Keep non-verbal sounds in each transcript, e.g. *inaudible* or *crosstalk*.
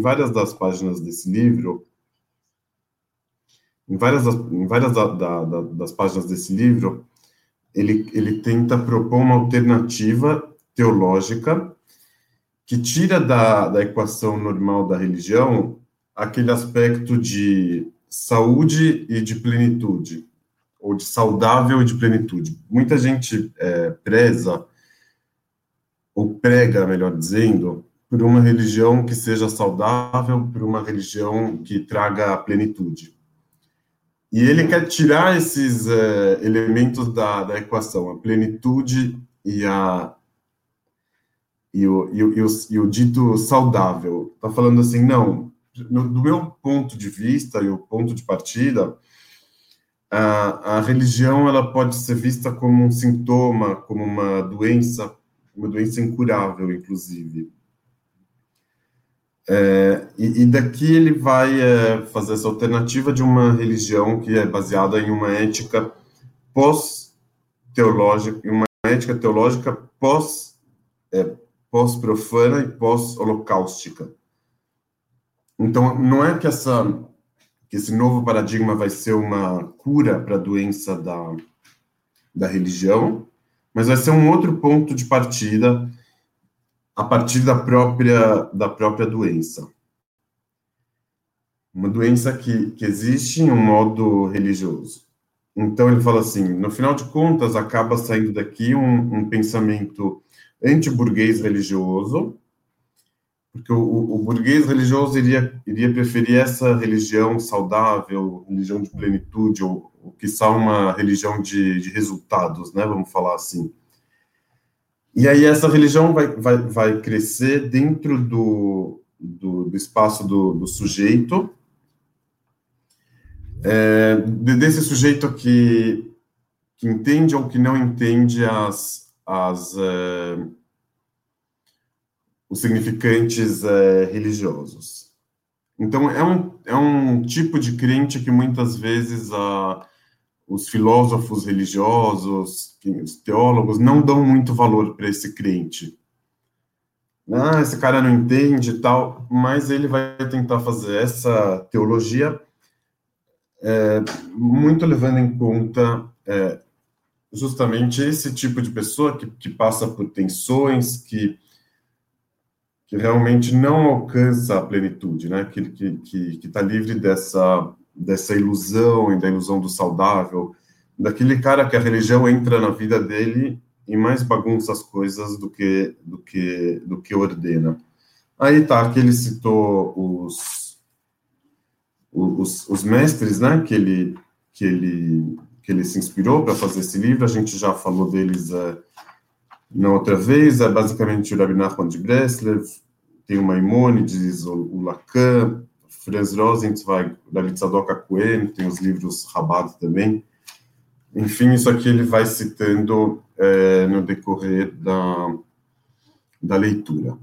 várias das páginas desse livro, em várias das, em várias da, da, da, das páginas desse livro, ele, ele tenta propor uma alternativa teológica que tira da, da equação normal da religião aquele aspecto de saúde e de plenitude, ou de saudável e de plenitude. Muita gente é, preza, ou prega, melhor dizendo, por uma religião que seja saudável, por uma religião que traga plenitude. E ele quer tirar esses é, elementos da, da equação, a plenitude e a, e o, e o, e o, e o dito saudável. Está falando assim, não, no, do meu ponto de vista e o ponto de partida, a, a religião ela pode ser vista como um sintoma, como uma doença, uma doença incurável, inclusive. É, e, e, daqui ele vai é, fazer essa alternativa de uma religião que é baseada em uma ética pós-teológica, uma ética teológica pós é, pós-profana e pós-holocaustica. Então, não é que, essa, que esse novo paradigma vai ser uma cura para a doença da, da religião, mas vai ser um outro ponto de partida a partir da própria, da própria doença. Uma doença que, que existe em um modo religioso. Então, ele fala assim: no final de contas, acaba saindo daqui um, um pensamento anti-burguês religioso, porque o, o, burguês religioso iria, iria preferir essa religião saudável, religião de plenitude, ou, ou quiçá uma religião de, de resultados, né, vamos falar assim. E aí essa religião vai, vai, vai crescer dentro do, do, do espaço do, do sujeito, é, desse sujeito que, que entende ou que não entende as, as, é, os significantes é, religiosos. Então, é um, é um tipo de crente que muitas vezes a, os filósofos religiosos, os teólogos, não dão muito valor para esse crente. Ah, esse cara não entende e tal, mas ele vai tentar fazer essa teologia é, muito levando em conta é, justamente esse tipo de pessoa que, que passa por tensões, que, que realmente não alcança a plenitude, né? Que que que está livre dessa dessa ilusão e da ilusão do saudável, daquele cara que a religião entra na vida dele e mais bagunça as coisas do que do que do que ordena. Aí tá, que ele citou os os, os mestres, né? Que ele que ele que ele se inspirou para fazer esse livro. A gente já falou deles uh, na outra vez. É basicamente o Rabbi Nachman de Breslev, tem o Maimonides, o, o Lacan, Franz Rosenzweig, David Sadok Cohen, tem os livros Rabat também. Enfim, isso aqui ele vai citando é, no decorrer da, da leitura.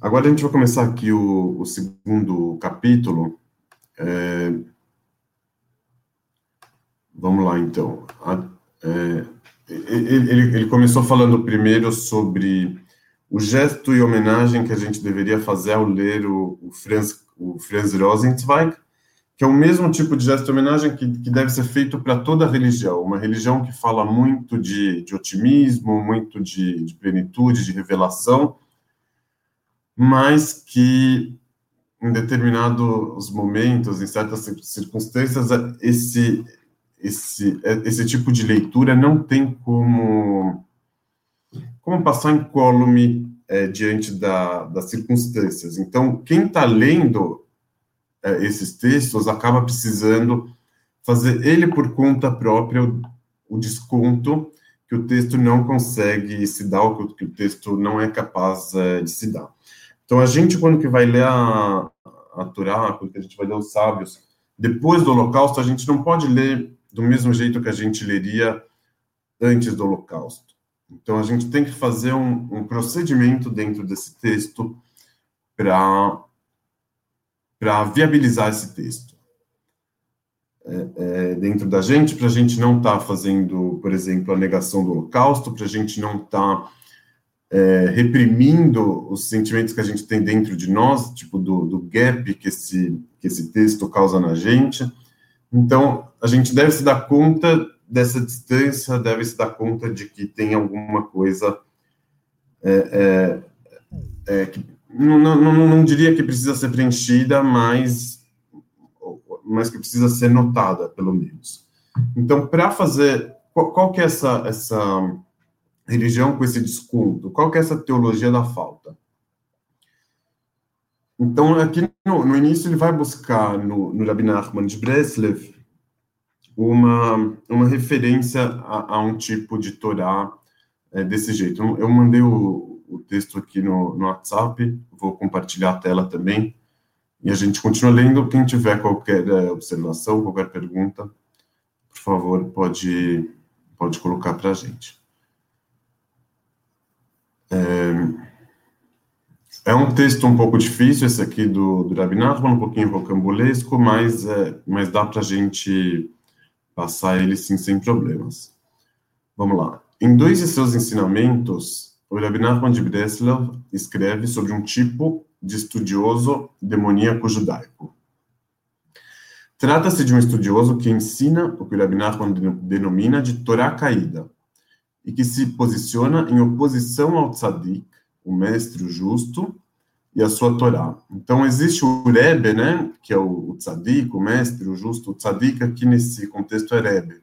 Agora a gente vai começar aqui o, o segundo capítulo. É, Vamos lá, então. A, é, ele, ele, começou falando primeiro sobre o gesto e homenagem que a gente deveria fazer ao ler o, o, Franz, o Franz Rosenzweig, que é o mesmo tipo de gesto e homenagem que, que deve ser feito para toda religião. Uma religião que fala muito de, de otimismo, muito de, de plenitude, de revelação, mas que em determinados momentos, em certas circunstâncias, esse esse, esse tipo de leitura não tem como, como passar incólume é, diante da, das circunstâncias. Então, quem está lendo é, esses textos acaba precisando fazer ele por conta própria o, o desconto que o texto não consegue se dar, ou que, que o texto não é capaz é, de se dar. Então, a gente, quando que vai ler a, a Torá, quando a gente vai ler os sábios, depois do Holocausto, a gente não pode ler do mesmo jeito que a gente leria antes do Holocausto. Então, a gente tem que fazer um, um procedimento dentro desse texto para viabilizar esse texto. É, é, dentro da gente, para a gente não estar tá fazendo, por exemplo, a negação do Holocausto, para a gente não estar tá, é, reprimindo os sentimentos que a gente tem dentro de nós, tipo do, do gap que esse, que esse texto causa na gente. Então, a gente deve se dar conta dessa distância, deve se dar conta de que tem alguma coisa é, é, é que não, não, não, diria que precisa ser preenchida, mas, mas que precisa ser notada, pelo menos. Então, para fazer, qual, qual, que é essa, essa religião com esse desconto? Qual que é essa teologia da falta? Então, aqui no, no início, ele vai buscar no, no Rabbi Nachman de Breslev uma, uma referência a, a um tipo de Torá é, desse jeito. Eu, mandei o, o texto aqui no, no WhatsApp, vou compartilhar a tela também, e a gente continua lendo. Quem tiver qualquer é, observação, qualquer pergunta, por favor, pode, pode colocar para a gente. É, é um texto um pouco difícil, esse aqui do, do Rabi Nachman, um pouquinho rocambolesco, mas, é, mas dá para a gente passar ele sim sem problemas. Vamos lá. Em dois de seus ensinamentos, o Rabi Nachman de Breslau escreve sobre um tipo de estudioso demoníaco judaico. Trata-se de um estudioso que ensina o que o Rabi Nachman denomina de Torá caída, e que se posiciona em oposição ao tzadik, o mestre justo, e a sua Torá. Então, existe o Rebbe, né, que é o, o tzadik, o mestre, o justo, o tzadik aqui nesse contexto é Rebbe,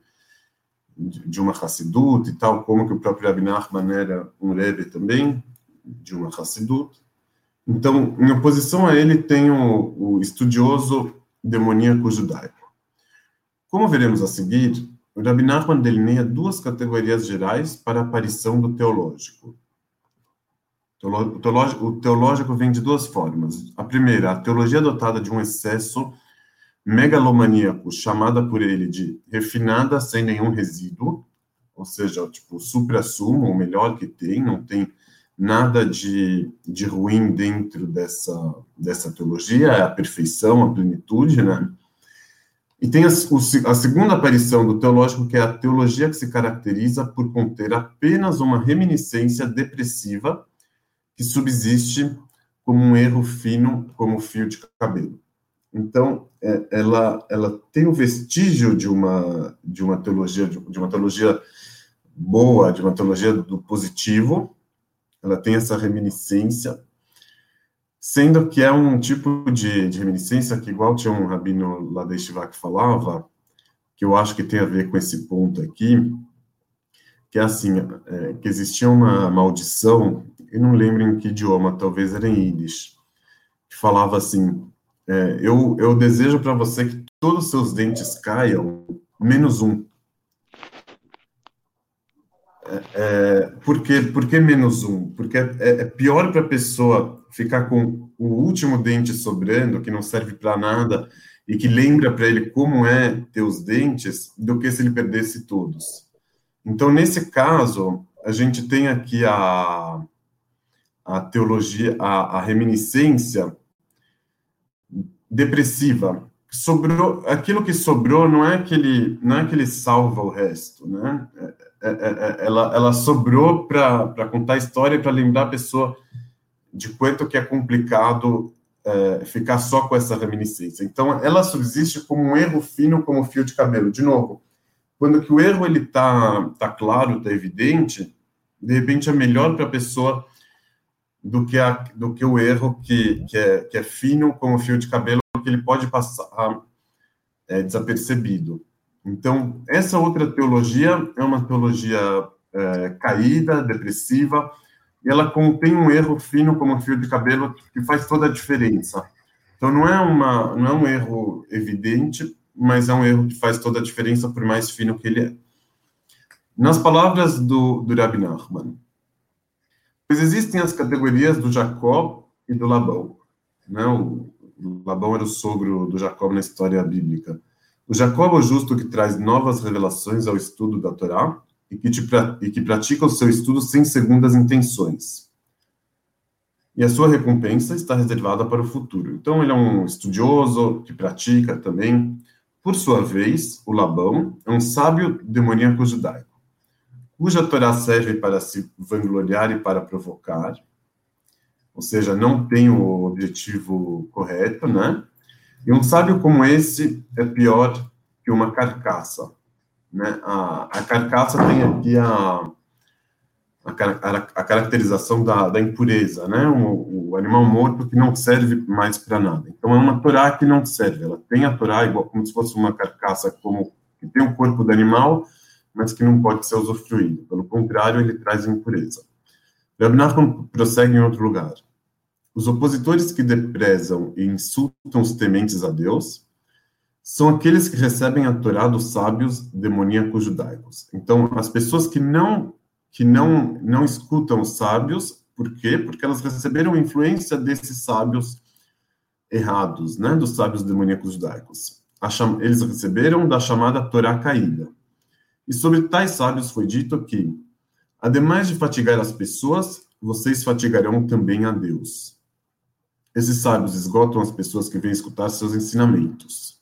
de, de uma Hassidut e tal, como que o próprio Rabbi Nachman era um Rebbe também, de uma Hassidut. Então, em oposição a ele, tem o, o estudioso demoníaco judaico. Como veremos a seguir, o Rabbi Nachman delineia duas categorias gerais para a aparição do teológico. O teológico, vem de duas formas. A primeira, a teologia dotada de um excesso megalomaníaco, chamada por ele de refinada sem nenhum resíduo, ou seja, tipo, supra-sumo, o melhor que tem, não tem nada de, de ruim dentro dessa, dessa teologia, é a perfeição, a plenitude, né? E tem a, a, segunda aparição do teológico, que é a teologia que se caracteriza por conter apenas uma reminiscência depressiva que subsiste como um erro fino, como fio de cabelo. Então, é, ela, ela tem o vestígio de uma, de uma teologia, de, de uma teologia boa, de uma teologia do positivo, ela tem essa reminiscência, sendo que é um tipo de, de reminiscência que, igual tinha um rabino lá da Yeshiva que falava, que eu acho que tem a ver com esse ponto aqui, que é assim, é, que existia uma maldição, eu não lembro em que idioma, talvez era em Yiddish, que falava assim, é, eu, eu desejo para você que todos os seus dentes caiam, menos um. É, é, por, que, por que menos um? Porque é, é pior para a pessoa ficar com o último dente sobrando, que não serve para nada, e que lembra para ele como é ter os dentes, do que se ele perdesse todos. Então, nesse caso, a gente tem aqui a, a teologia, a, a reminiscência depressiva. Sobrou, aquilo que sobrou não é que ele, não é que ele salva o resto, né? É, é, é, é ela, ela sobrou para contar a história e para lembrar a pessoa de quanto que é complicado é, ficar só com essa reminiscência. Então, ela subsiste como um erro fino, como fio de cabelo. De novo, quando que o erro ele tá, tá claro, tá evidente, de repente é melhor para a pessoa do que, a, do que o erro que, que, é, que é fino como fio de cabelo, que ele pode passar é, desapercebido. Então, essa outra teologia é uma teologia é, caída, depressiva, e ela contém um erro fino como um fio de cabelo que faz toda a diferença. Então não é uma não é um erro evidente, mas é um erro que faz toda a diferença por mais fino que ele é. Nas palavras do, do Nachman, pois existem as categorias do Jacó e do Labão. Né? O, Labão era o sogro do Jacó na história bíblica. O Jacó é o justo que traz novas revelações ao estudo da Torá, e que, te, e que pratica o seu estudo sem segundas intenções. E a sua recompensa está reservada para o futuro. Então, ele é um estudioso que pratica também. Por sua vez, o Labão é um sábio demoníaco judaico. cuja Torá serve para se vangloriar e para provocar, ou seja, não tem o objetivo correto, né? E um sábio como esse é pior que uma carcaça, né? A, a carcaça tem aqui a, a, a caracterização da, da, impureza, né? O, o, animal morto que não serve mais para nada. Então é uma Torá que não serve. Ela tem a Torá igual como se fosse uma carcaça como que tem o corpo do animal, mas que não pode ser usufruído. Pelo contrário, ele traz impureza. Nachman prossegue em outro lugar. Os opositores que deprezam e insultam os tementes a Deus são aqueles que recebem a Torá dos sábios demoníacos judaicos. Então, as pessoas que não que não não escutam os sábios, por quê? Porque elas receberam influência desses sábios errados, né, dos sábios demoníacos judaicos. Eles receberam da chamada Torá caída. E sobre tais sábios foi dito que, ademais de fatigar as pessoas, vocês fatigarão também a Deus. Esses sábios esgotam as pessoas que vêm escutar seus ensinamentos.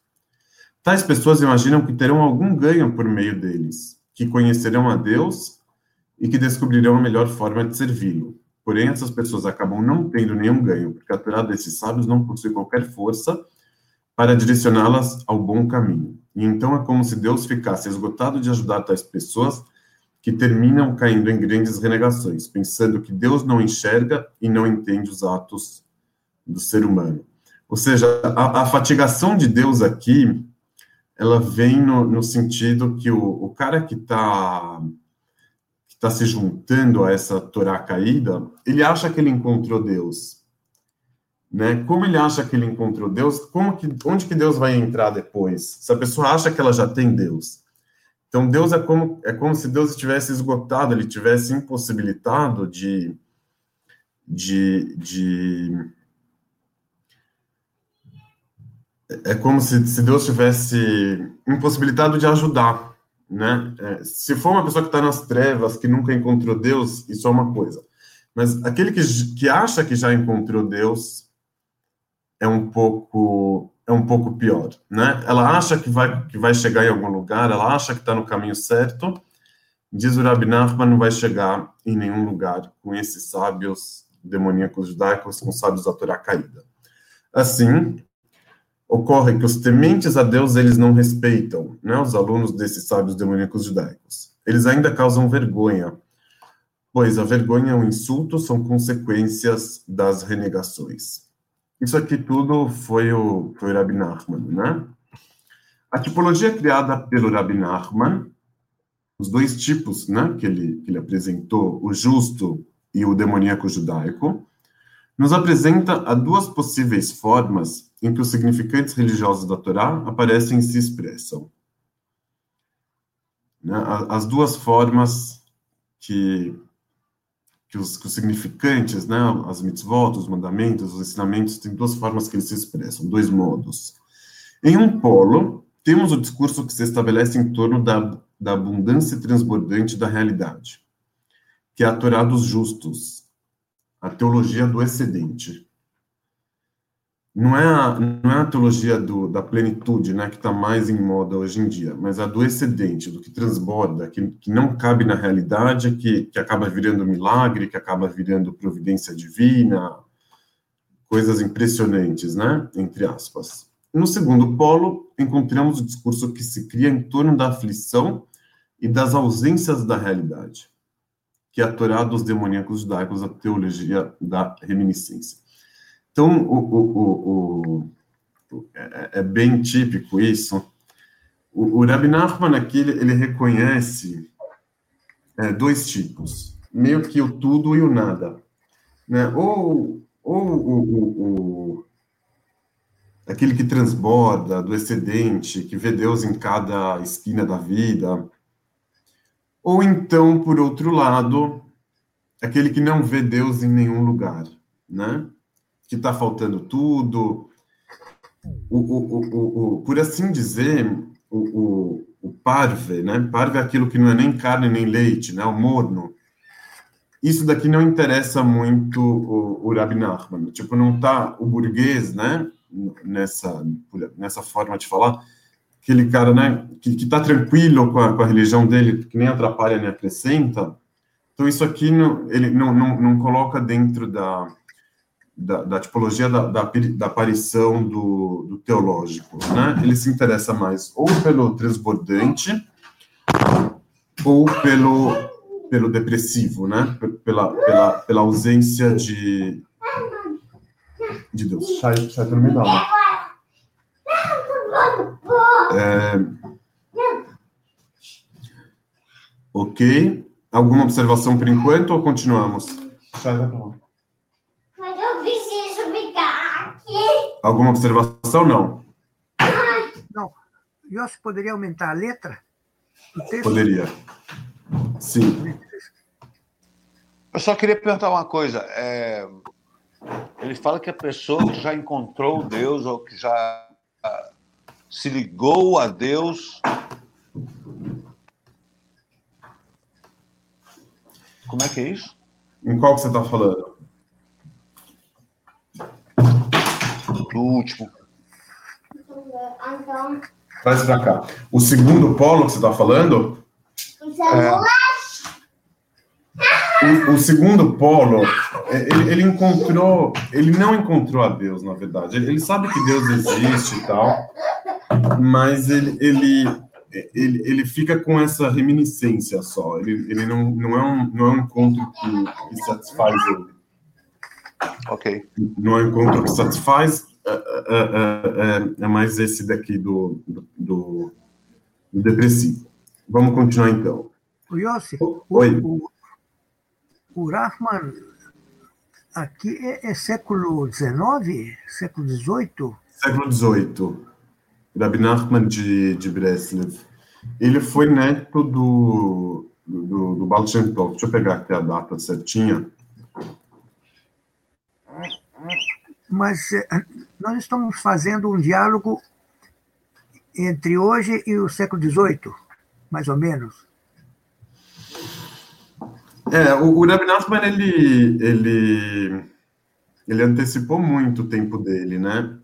Tais pessoas imaginam que terão algum ganho por meio deles, que conhecerão a Deus e que descobrirão a melhor forma de servi-lo. Porém, essas pessoas acabam não tendo nenhum ganho, porque a desses sábios não possui qualquer força para direcioná-las ao bom caminho. E então é como se Deus ficasse esgotado de ajudar tais pessoas que terminam caindo em grandes renegações, pensando que Deus não enxerga e não entende os atos do ser humano. Ou seja, a, a fatigação de Deus aqui, ela vem no, no sentido que o, o cara que está que tá se juntando a essa Torá caída, ele acha que ele encontrou Deus, né? Como ele acha que ele encontrou Deus, como que, onde que Deus vai entrar depois? Se a pessoa acha que ela já tem Deus. Então, Deus é como, é como se Deus estivesse esgotado, ele tivesse impossibilitado de, de, de é como se, se Deus tivesse impossibilitado de ajudar, né? É, se for uma pessoa que está nas trevas, que nunca encontrou Deus, isso é uma coisa. Mas aquele que, que acha que já encontrou Deus, é um pouco é um pouco pior, né? Ela acha que vai que vai chegar em algum lugar, ela acha que está no caminho certo. Diz o Rabi Nachman, não vai chegar em nenhum lugar com esses sábios demoníacos judaicos, com sábios da Torá caída. Assim, ocorre que os tementes a Deus eles não respeitam, né? Os alunos desses sábios demoníacos judaicos. Eles ainda causam vergonha, pois a vergonha e o insulto são consequências das renegações. Isso aqui tudo foi o, foi o Rabbi Nachman, né? A tipologia criada pelo Rabbi Nachman, os dois tipos né, que, ele, que ele apresentou, o justo e o demoníaco judaico, nos apresenta a duas possíveis formas em que os significantes religiosos da Torá aparecem e se expressam. Né? As duas formas que que os, que os significantes, né, as mitzvot, os mandamentos, os ensinamentos, tem duas formas que eles se expressam, dois modos. Em um polo, temos o discurso que se estabelece em torno da, da abundância transbordante da realidade, que é a Torá dos justos, a teologia do excedente não é a, não é a teologia do, da plenitude, né, que está mais em moda hoje em dia, mas a do excedente, do que transborda, que, que não cabe na realidade, que, que acaba virando milagre, que acaba virando providência divina, coisas impressionantes, né, entre aspas. No segundo polo, encontramos o discurso que se cria em torno da aflição e das ausências da realidade, que é a Torá dos demoníacos judaicos, a teologia da reminiscência. Então, o, o, o, é, é, bem típico isso. O, o Rabbi Nachman aqui, ele, ele reconhece é, dois tipos, meio que o tudo e o nada. Né? Ou, ou aquele que transborda, do excedente, que vê Deus em cada esquina da vida. Ou então, por outro lado, aquele que não vê Deus em nenhum lugar, né? Que está faltando tudo. O, o, o, por assim dizer, o, parve, né? Parve é aquilo que não é nem carne nem leite, né? O morno. Isso daqui não interessa muito o, o Rabi Nachman. Tipo, não está o burguês, né? Nessa, nessa forma de falar, aquele cara, né, que, que tá tranquilo com a, com a religião dele, que nem atrapalha nem acrescenta. Então, isso aqui não, ele não, não, não coloca dentro da, da, da tipologia da, da, da, aparição do, do teológico, né? Ele se interessa mais ou pelo transbordante ou pelo, pelo depressivo, né? Pela, pela, pela ausência de, de Deus. Sai, sai pelo meio É... Ok. Alguma observação por enquanto ou continuamos? Sai, pra Mas eu preciso ficar aqui. Alguma observação? Não. Não. Yossi, poderia aumentar a letra? Poderia. Sim. Eu só queria perguntar uma coisa. É... Ele fala que a pessoa que já encontrou Deus ou que já se ligou a Deus. Como é que é isso? Em qual que você está falando? Do último. Traz para cá. O segundo polo que você está falando? É... O, o, segundo polo, é, ele, ele, encontrou, ele não encontrou a Deus, na verdade. Ele, ele, sabe que Deus existe e tal, mas ele, ele, ele, ele fica com essa reminiscência só. Ele, ele não, não, é um, não é um encontro que, que satisfaz ele. Ok. Não é um encontro que satisfaz, é, é, é, é mais esse daqui do, do, do, depressivo. Vamos continuar então. O Yossi, Oi. O, o Rahman aqui é, é século XIX? Século XVIII? Século XVIII. Rabbi Nachman de, de Breslev. Ele foi neto do, do, do Baal Shem Tov. Deixa eu pegar aqui a data certinha. Mas eh, nós estamos fazendo um diálogo entre hoje e o século XVIII, mais ou menos. É, o, o ele, ele, ele antecipou muito o tempo dele, né?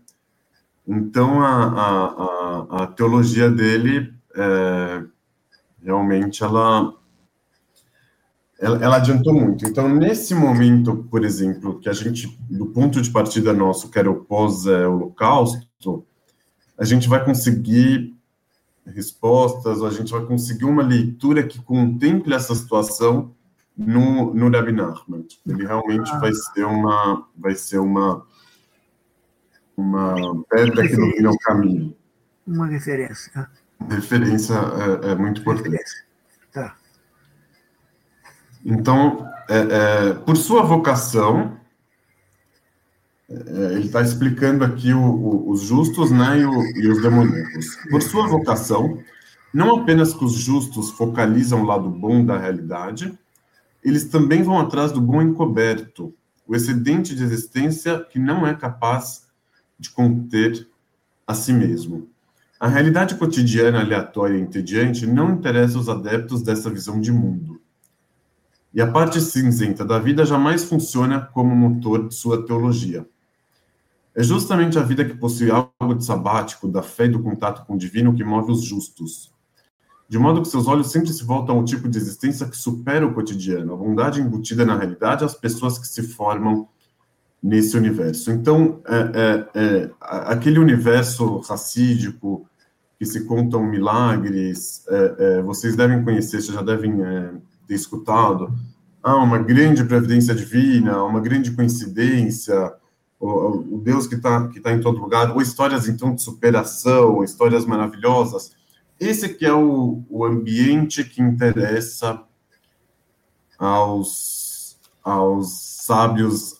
Então, a, a, a, a teologia dele, é, realmente, ela, ela, ela, adiantou muito. Então, nesse momento, por exemplo, que a gente, do ponto de partida nosso, que era o pós-holocausto, a gente vai conseguir respostas, ou a gente vai conseguir uma leitura que contemple essa situação no, no Rabbi Nachman. Ele realmente ah. vai ser uma vai ser uma uma pedra que ilumina o caminho. Uma referência. Referência é, é muito importante. Tá. Então, é, é, por sua vocação, é, ele está explicando aqui o, o, os justos né, e, o, e os demoníacos. Por sua vocação, não apenas que os justos focalizam o lado bom da realidade, eles também vão atrás do bom encoberto, o excedente de existência que não é capaz de conter a si mesmo. A realidade cotidiana, aleatória e entediante não interessa os adeptos dessa visão de mundo. E a parte cinzenta da vida jamais funciona como motor de sua teologia. É justamente a vida que possui algo de sabático, da fé e do contato com o divino que move os justos, de modo que seus olhos sempre se voltam ao tipo de existência que supera o cotidiano, a bondade embutida na realidade, as pessoas que se formam nesse universo. Então, é, é, é, aquele universo racídico que se contam milagres, é, é, vocês devem conhecer, vocês já devem é, ter escutado. Ah, uma grande previdência divina, uma grande coincidência, o, o Deus que está que tá em todo lugar, ou histórias, então, de superação, histórias maravilhosas esse que é o, o ambiente que interessa aos, aos sábios,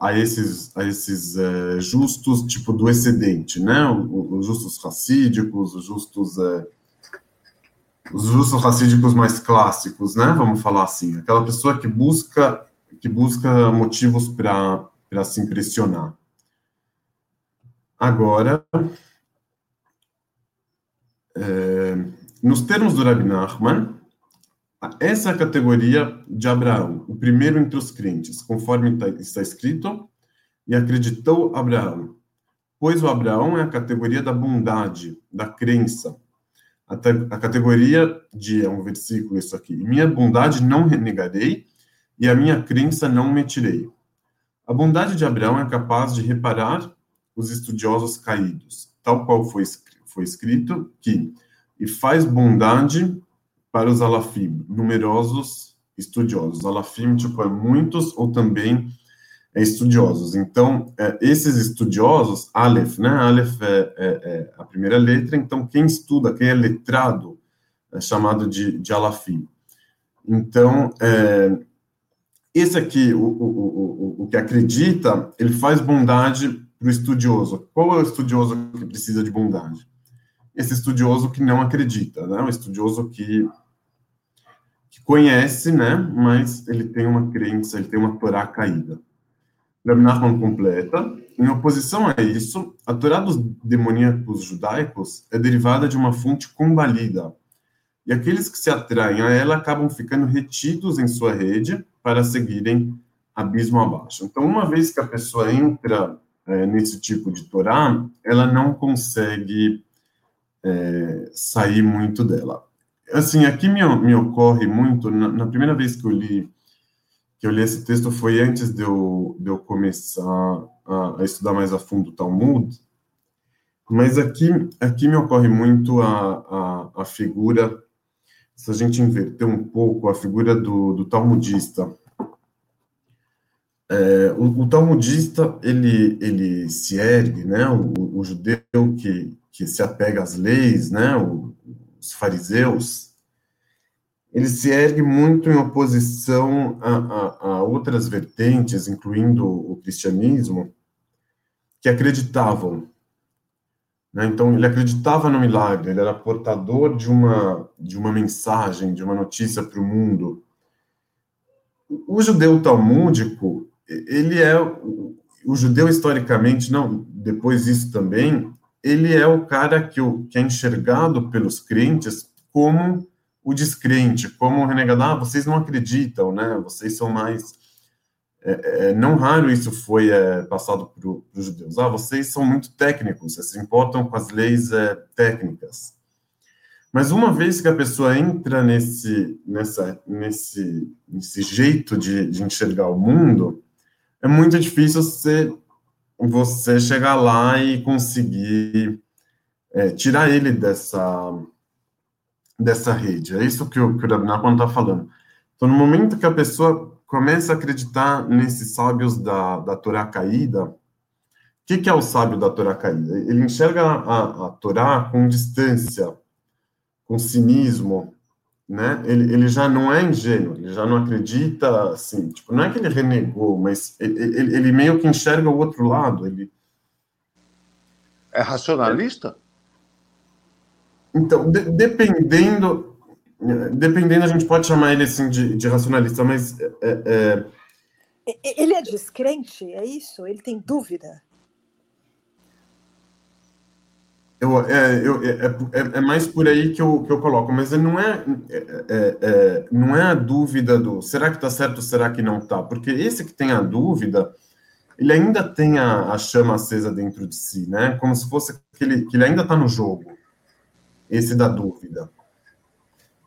a, esses, a esses é, justos, tipo do excedente, né? Os justos racídicos, os justos... É, os justos racídicos mais clássicos, né? Vamos falar assim, aquela pessoa que busca que busca motivos para se impressionar. Agora, é, nos termos do Rabbi Nachman, essa é a categoria de Abraão, o primeiro entre os crentes, conforme tá, está escrito, e acreditou Abraão. Pois o Abraão é a categoria da bondade, da crença, a, a categoria de, é um versículo isso aqui, minha bondade não renegarei e a minha crença não metirei. A bondade de Abraão é capaz de reparar os estudiosos caídos, tal qual foi, foi escrito que, e faz bondade para os alafim, numerosos estudiosos. Alafim, tipo, é muitos ou também estudiosos. Então, é, esses estudiosos, Aleph, né? Aleph é, é, é, a primeira letra, então quem estuda, quem é letrado, é chamado de, de Alafim. Então, é, esse aqui, o, o, o, o que acredita, ele faz bondade para o estudioso. Qual é o estudioso que precisa de bondade? Esse estudioso que não acredita, né? O estudioso que, que conhece, né? Mas ele tem uma crença, ele tem uma Torá caída. Rabi Nachman completa, em oposição a isso, a Torá dos demoníacos judaicos é derivada de uma fonte combalida, e aqueles que se atraem a ela acabam ficando retidos em sua rede para seguirem abismo abaixo. Então, uma vez que a pessoa entra é, nesse tipo de Torá, ela não consegue é, sair muito dela. Assim, aqui me, me ocorre muito, na, na primeira vez que eu li que eu li esse texto foi antes de eu, de eu começar a, a estudar mais a fundo o Talmud, mas aqui, aqui me ocorre muito a, a, a, figura, se a gente inverter um pouco, a figura do, do talmudista. É, o, o, talmudista, ele, ele se ergue, né, o, o judeu que, que se apega às leis, né, os fariseus, ele se ergue muito em oposição a, a, a, outras vertentes, incluindo o cristianismo, que acreditavam. Né? Então, ele acreditava no milagre, ele era portador de uma, de uma mensagem, de uma notícia para o mundo. O judeu talmúdico, ele é o judeu historicamente, não, depois disso também, ele é o cara que, que é enxergado pelos crentes como o descrente, como o renegado, ah, vocês não acreditam, né? Vocês são mais. É, é, não raro isso foi é, passado para os judeus. Ah, vocês são muito técnicos, vocês se importam com as leis é, técnicas. Mas uma vez que a pessoa entra nesse, nessa, nesse, nesse jeito de, de enxergar o mundo, é muito difícil você, você chegar lá e conseguir é, tirar ele dessa dessa rede. É isso que o, que o Rabinakon está falando. Então, no momento que a pessoa começa a acreditar nesses sábios da, da Torá caída, o que, que, é o sábio da Torá caída? Ele enxerga a, a Torá com distância, com cinismo, né? Ele, ele já não é ingênuo, ele já não acredita, assim, tipo, não é que ele renegou, mas ele, ele, ele meio que enxerga o outro lado, ele... É racionalista? É. Então, de, dependendo, dependendo, a gente pode chamar ele assim de, de racionalista, mas é, é... ele é descrente, é isso? Ele tem dúvida? Eu, é, eu, é, é, é, mais por aí que eu, que eu coloco, mas não é, é, é não é a dúvida do será que está certo, será que não está? Porque esse que tem a dúvida, ele ainda tem a, a chama acesa dentro de si, né? Como se fosse que ele, que ele ainda está no jogo esse da dúvida.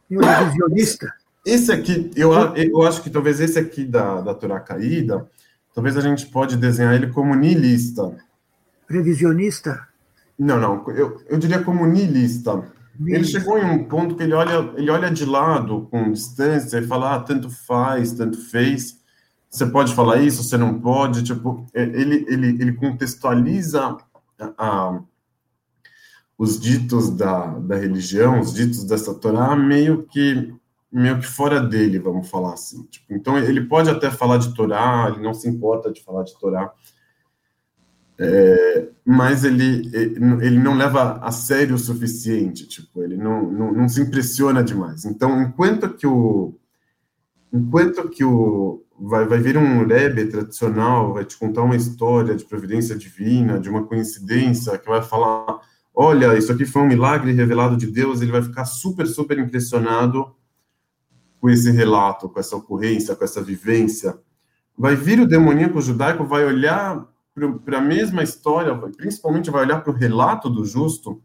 E o revisionista? Esse aqui, eu, eu acho que talvez esse aqui da, da Torá caída, talvez a gente pode desenhar ele como nihilista. Revisionista? Não, não, eu, eu diria como nihilista. Ele chegou em um ponto que ele olha, ele olha de lado, com distância, e fala, ah, tanto faz, tanto fez. Você pode falar isso, você não pode. Tipo, ele, ele, ele contextualiza a, a os ditos da, da religião, os ditos dessa Torá, meio que meio que fora dele, vamos falar assim. Tipo, então, ele pode até falar de Torá, ele não se importa de falar de Torá, é, mas ele, ele não leva a sério o suficiente, tipo, ele não, não, não se impressiona demais. Então, enquanto que o enquanto que o vai, vai vir um Rebbe tradicional, vai te contar uma história de providência divina, de uma coincidência, que vai falar olha, isso aqui foi um milagre revelado de Deus, ele vai ficar super, super impressionado com esse relato, com essa ocorrência, com essa vivência. Vai vir o demoníaco judaico, vai olhar para a mesma história, principalmente vai olhar para o relato do justo,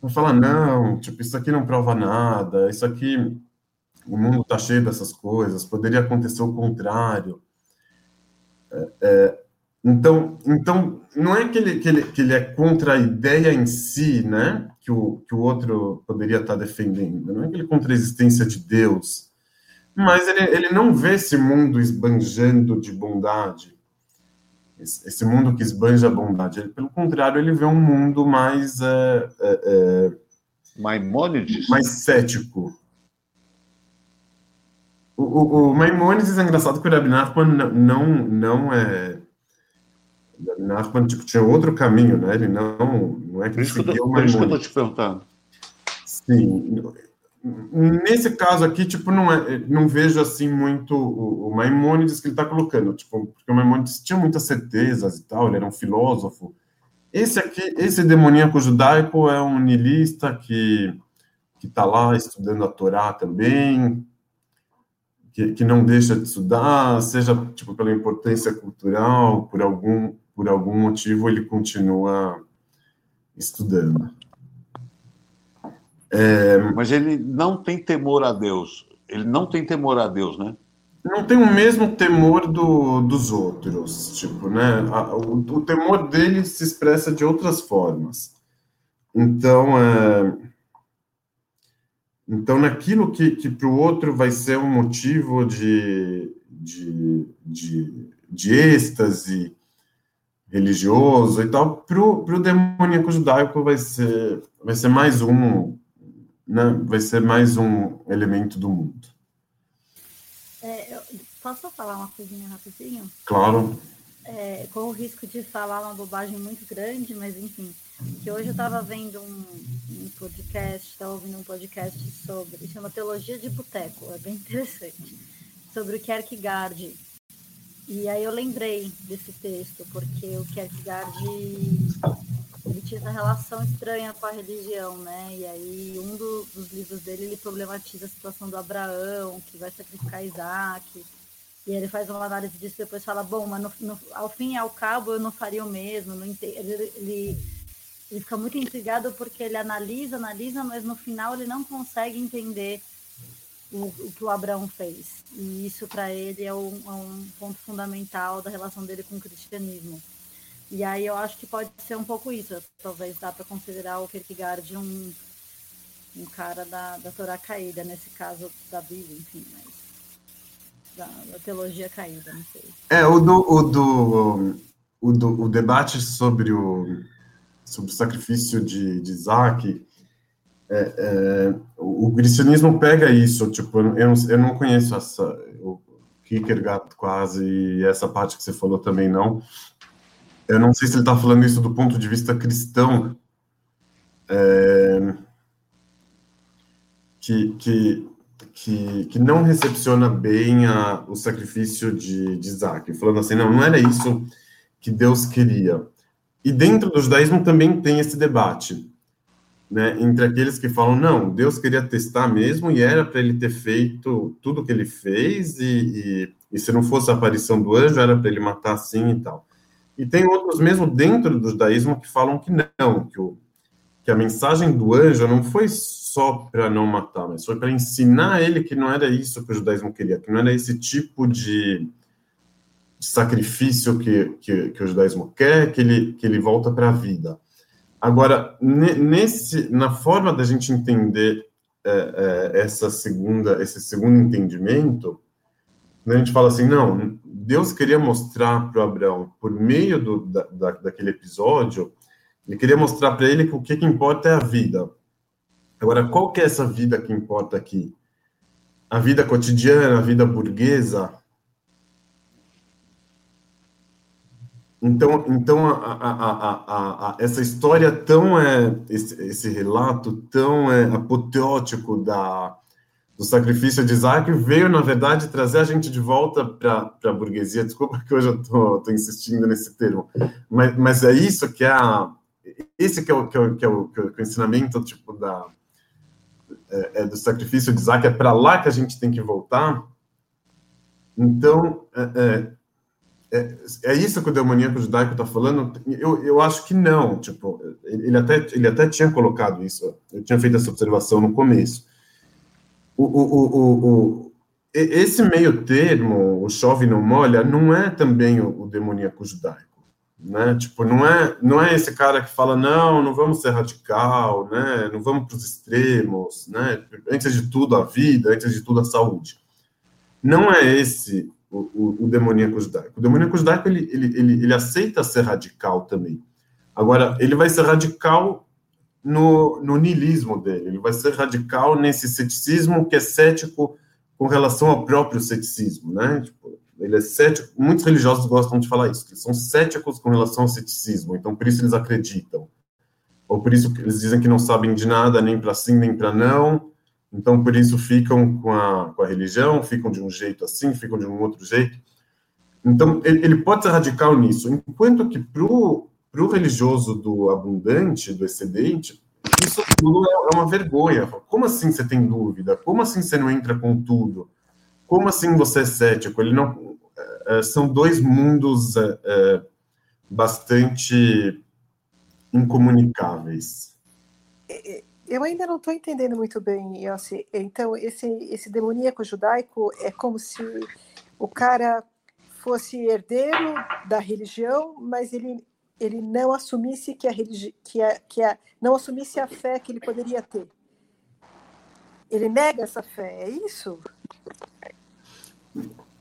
vai falar, não, tipo, isso aqui não prova nada, isso aqui, o mundo está cheio dessas coisas, poderia acontecer o contrário. É, é, então, então, não é que ele, que, ele, que ele é contra a ideia em si, né, que o, que o outro poderia estar defendendo, não é que ele é contra a existência de Deus, mas ele, ele não vê esse mundo esbanjando de bondade, esse, esse mundo que esbanja a bondade. Ele, pelo contrário, ele vê um mundo mais. É, é, é Maimônides? Mais cético. O, o, o Maimônides é engraçado que o não, não, não é. Nachman tipo, tinha outro caminho, né? Ele não, não é que por isso, que eu, por isso que eu estou te perguntando. Sim, Nesse caso aqui, tipo, não, é, não vejo assim muito o, o Maimônides que ele está colocando, tipo, porque o Maimônides tinha muitas certezas e tal, ele era um filósofo. Esse aqui, esse demoníaco judaico é um nilista que que está lá estudando a Torá também, que, que não deixa de estudar, seja tipo pela importância cultural, por algum por algum motivo ele continua estudando. É... Mas ele não tem temor a Deus. Ele não tem temor a Deus, né? Não tem o mesmo temor do, dos outros, tipo, né? o, o, temor dele se expressa de outras formas. Então, é... então naquilo que, que para o outro vai ser um motivo de, de, de, de êxtase religioso e tal, para o demoníaco judaico vai ser, vai ser mais um né, vai ser mais um elemento do mundo. É, posso falar uma coisinha rapidinho? Claro. É, com o risco de falar uma bobagem muito grande, mas enfim, que hoje eu estava vendo um, um podcast, estava ouvindo um podcast sobre, chama Teologia de Boteco, é bem interessante, sobre o Kierkegaard. E aí eu lembrei desse texto, porque o Kierkegaard ele tinha essa relação estranha com a religião, né? E aí um do, dos livros dele ele problematiza a situação do Abraão, que vai sacrificar Isaac. E ele faz uma análise disso e depois fala, bom, mas no, no, ao fim e ao cabo eu não faria o mesmo. Não ele, ele, ele fica muito intrigado porque ele analisa, analisa, mas no final ele não consegue entender o, o que o Abraão fez. E isso para ele é um, é um ponto fundamental da relação dele com o cristianismo. E aí eu acho que pode ser um pouco isso. Talvez dá para considerar o Kierkegaard um, um cara da, da Torá caída, nesse caso da Bíblia, enfim, mas da, da teologia caída, não sei. É, o do, o do, o, do, o debate sobre o, sobre o sacrifício de, de Isaac, é, é, o, cristianismo pega isso, tipo, eu não, eu não conheço essa, o Kierkegaard quase, e essa parte que você falou também não, eu não sei se ele está falando isso do ponto de vista cristão, é, que, que, que, que, não recepciona bem a, o sacrifício de, de Isaac, falando assim, não, não era isso que Deus queria. E dentro do judaísmo também tem esse debate, né, entre aqueles que falam, não, Deus queria testar mesmo e era para ele ter feito tudo o que ele fez, e, e, e se não fosse a aparição do anjo, era para ele matar assim e tal. E tem outros, mesmo dentro do judaísmo, que falam que não, que, o, que a mensagem do anjo não foi só para não matar, mas foi para ensinar ele que não era isso que o judaísmo queria, que não era esse tipo de, de sacrifício que, que, que, o judaísmo quer, que ele, que ele volta para a vida. Agora, nesse, na forma da gente entender é, é, essa segunda, esse segundo entendimento, a gente fala assim, não, Deus queria mostrar para Abraão, por meio do, da, da, daquele episódio, ele queria mostrar para ele que o que, que importa é a vida. Agora, qual que é essa vida que importa aqui? A vida cotidiana, a vida burguesa? Então, então a, a, a, essa história tão é esse, esse relato tão é, apoteótico da do sacrifício de Isaac veio, na verdade, trazer a gente de volta para a burguesia. Desculpa que hoje eu estou insistindo nesse termo, mas, mas é isso que é a, esse que é o, que é o, que é o, que é o ensinamento tipo da é, é do sacrifício de Isaac é para lá que a gente tem que voltar. Então é, é, é, isso que o demoníaco judaico está falando. Eu, eu acho que não. Tipo, ele até, ele até tinha colocado isso, eu tinha feito essa observação no começo. O, o, o, o, esse meio termo, o chove não molha, não é também o, o demoníaco judaico, né? Tipo, não é, não é esse cara que fala, não, não vamos ser radical, né? Não vamos para os extremos, né? Antes de tudo a vida, antes de tudo a saúde. Não é esse o, o, o demoníaco judaico. O demoníaco judaico, ele, ele, ele, ele aceita ser radical também. Agora, ele vai ser radical no, no niilismo dele, ele vai ser radical nesse ceticismo que é cético com relação ao próprio ceticismo, né? Tipo, ele é cético, muitos religiosos gostam de falar isso, que são céticos com relação ao ceticismo, então por isso eles acreditam. Ou por isso eles dizem que não sabem de nada, nem para sim, nem para não, então por isso ficam com a, com a religião, ficam de um jeito assim, ficam de um outro jeito. Então ele, ele pode ser radical nisso, enquanto que para o religioso do abundante, do excedente, isso tudo é, é uma vergonha. Como assim você tem dúvida? Como assim você não entra com tudo? Como assim você é cético? Ele não é, é são dois mundos bastante incomunicáveis. Eu ainda não estou entendendo muito bem, Yossi. Então, esse, esse demoníaco judaico é como se o cara fosse herdeiro da religião, mas ele ele não assumisse que a religi que a, que a, não assumisse a fé que ele poderia ter. Ele nega essa fé, é isso?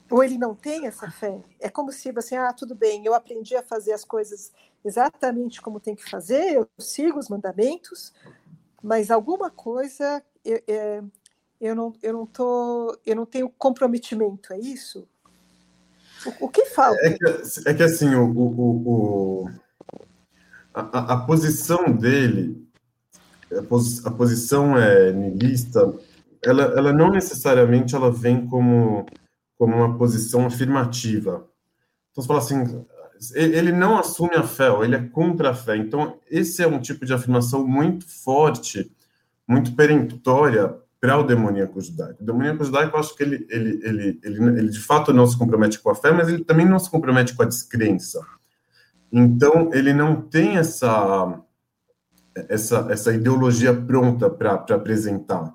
Ou ele não tem essa fé? É como se você, ah, tudo bem, eu aprendi a fazer as coisas exatamente como tem que fazer, eu sigo os mandamentos, mas alguma coisa eu, é, eu não, eu não tô, eu não tenho comprometimento, é isso? O, o que falta? É que, é que assim, o, o, o a, a, posição dele, a, pos, a posição é niilista, ela, ela não necessariamente ela vem como, como uma posição afirmativa. Então, você fala assim, ele não assume a fé, ele é contra a fé. Então, esse é um tipo de afirmação muito forte, muito perentória para o demoníaco judaico. O demoníaco judaico, eu acho que ele, ele, ele, ele, ele de fato não se compromete com a fé, mas ele também não se compromete com a descrença. Então, ele não tem essa, essa, essa ideologia pronta para apresentar.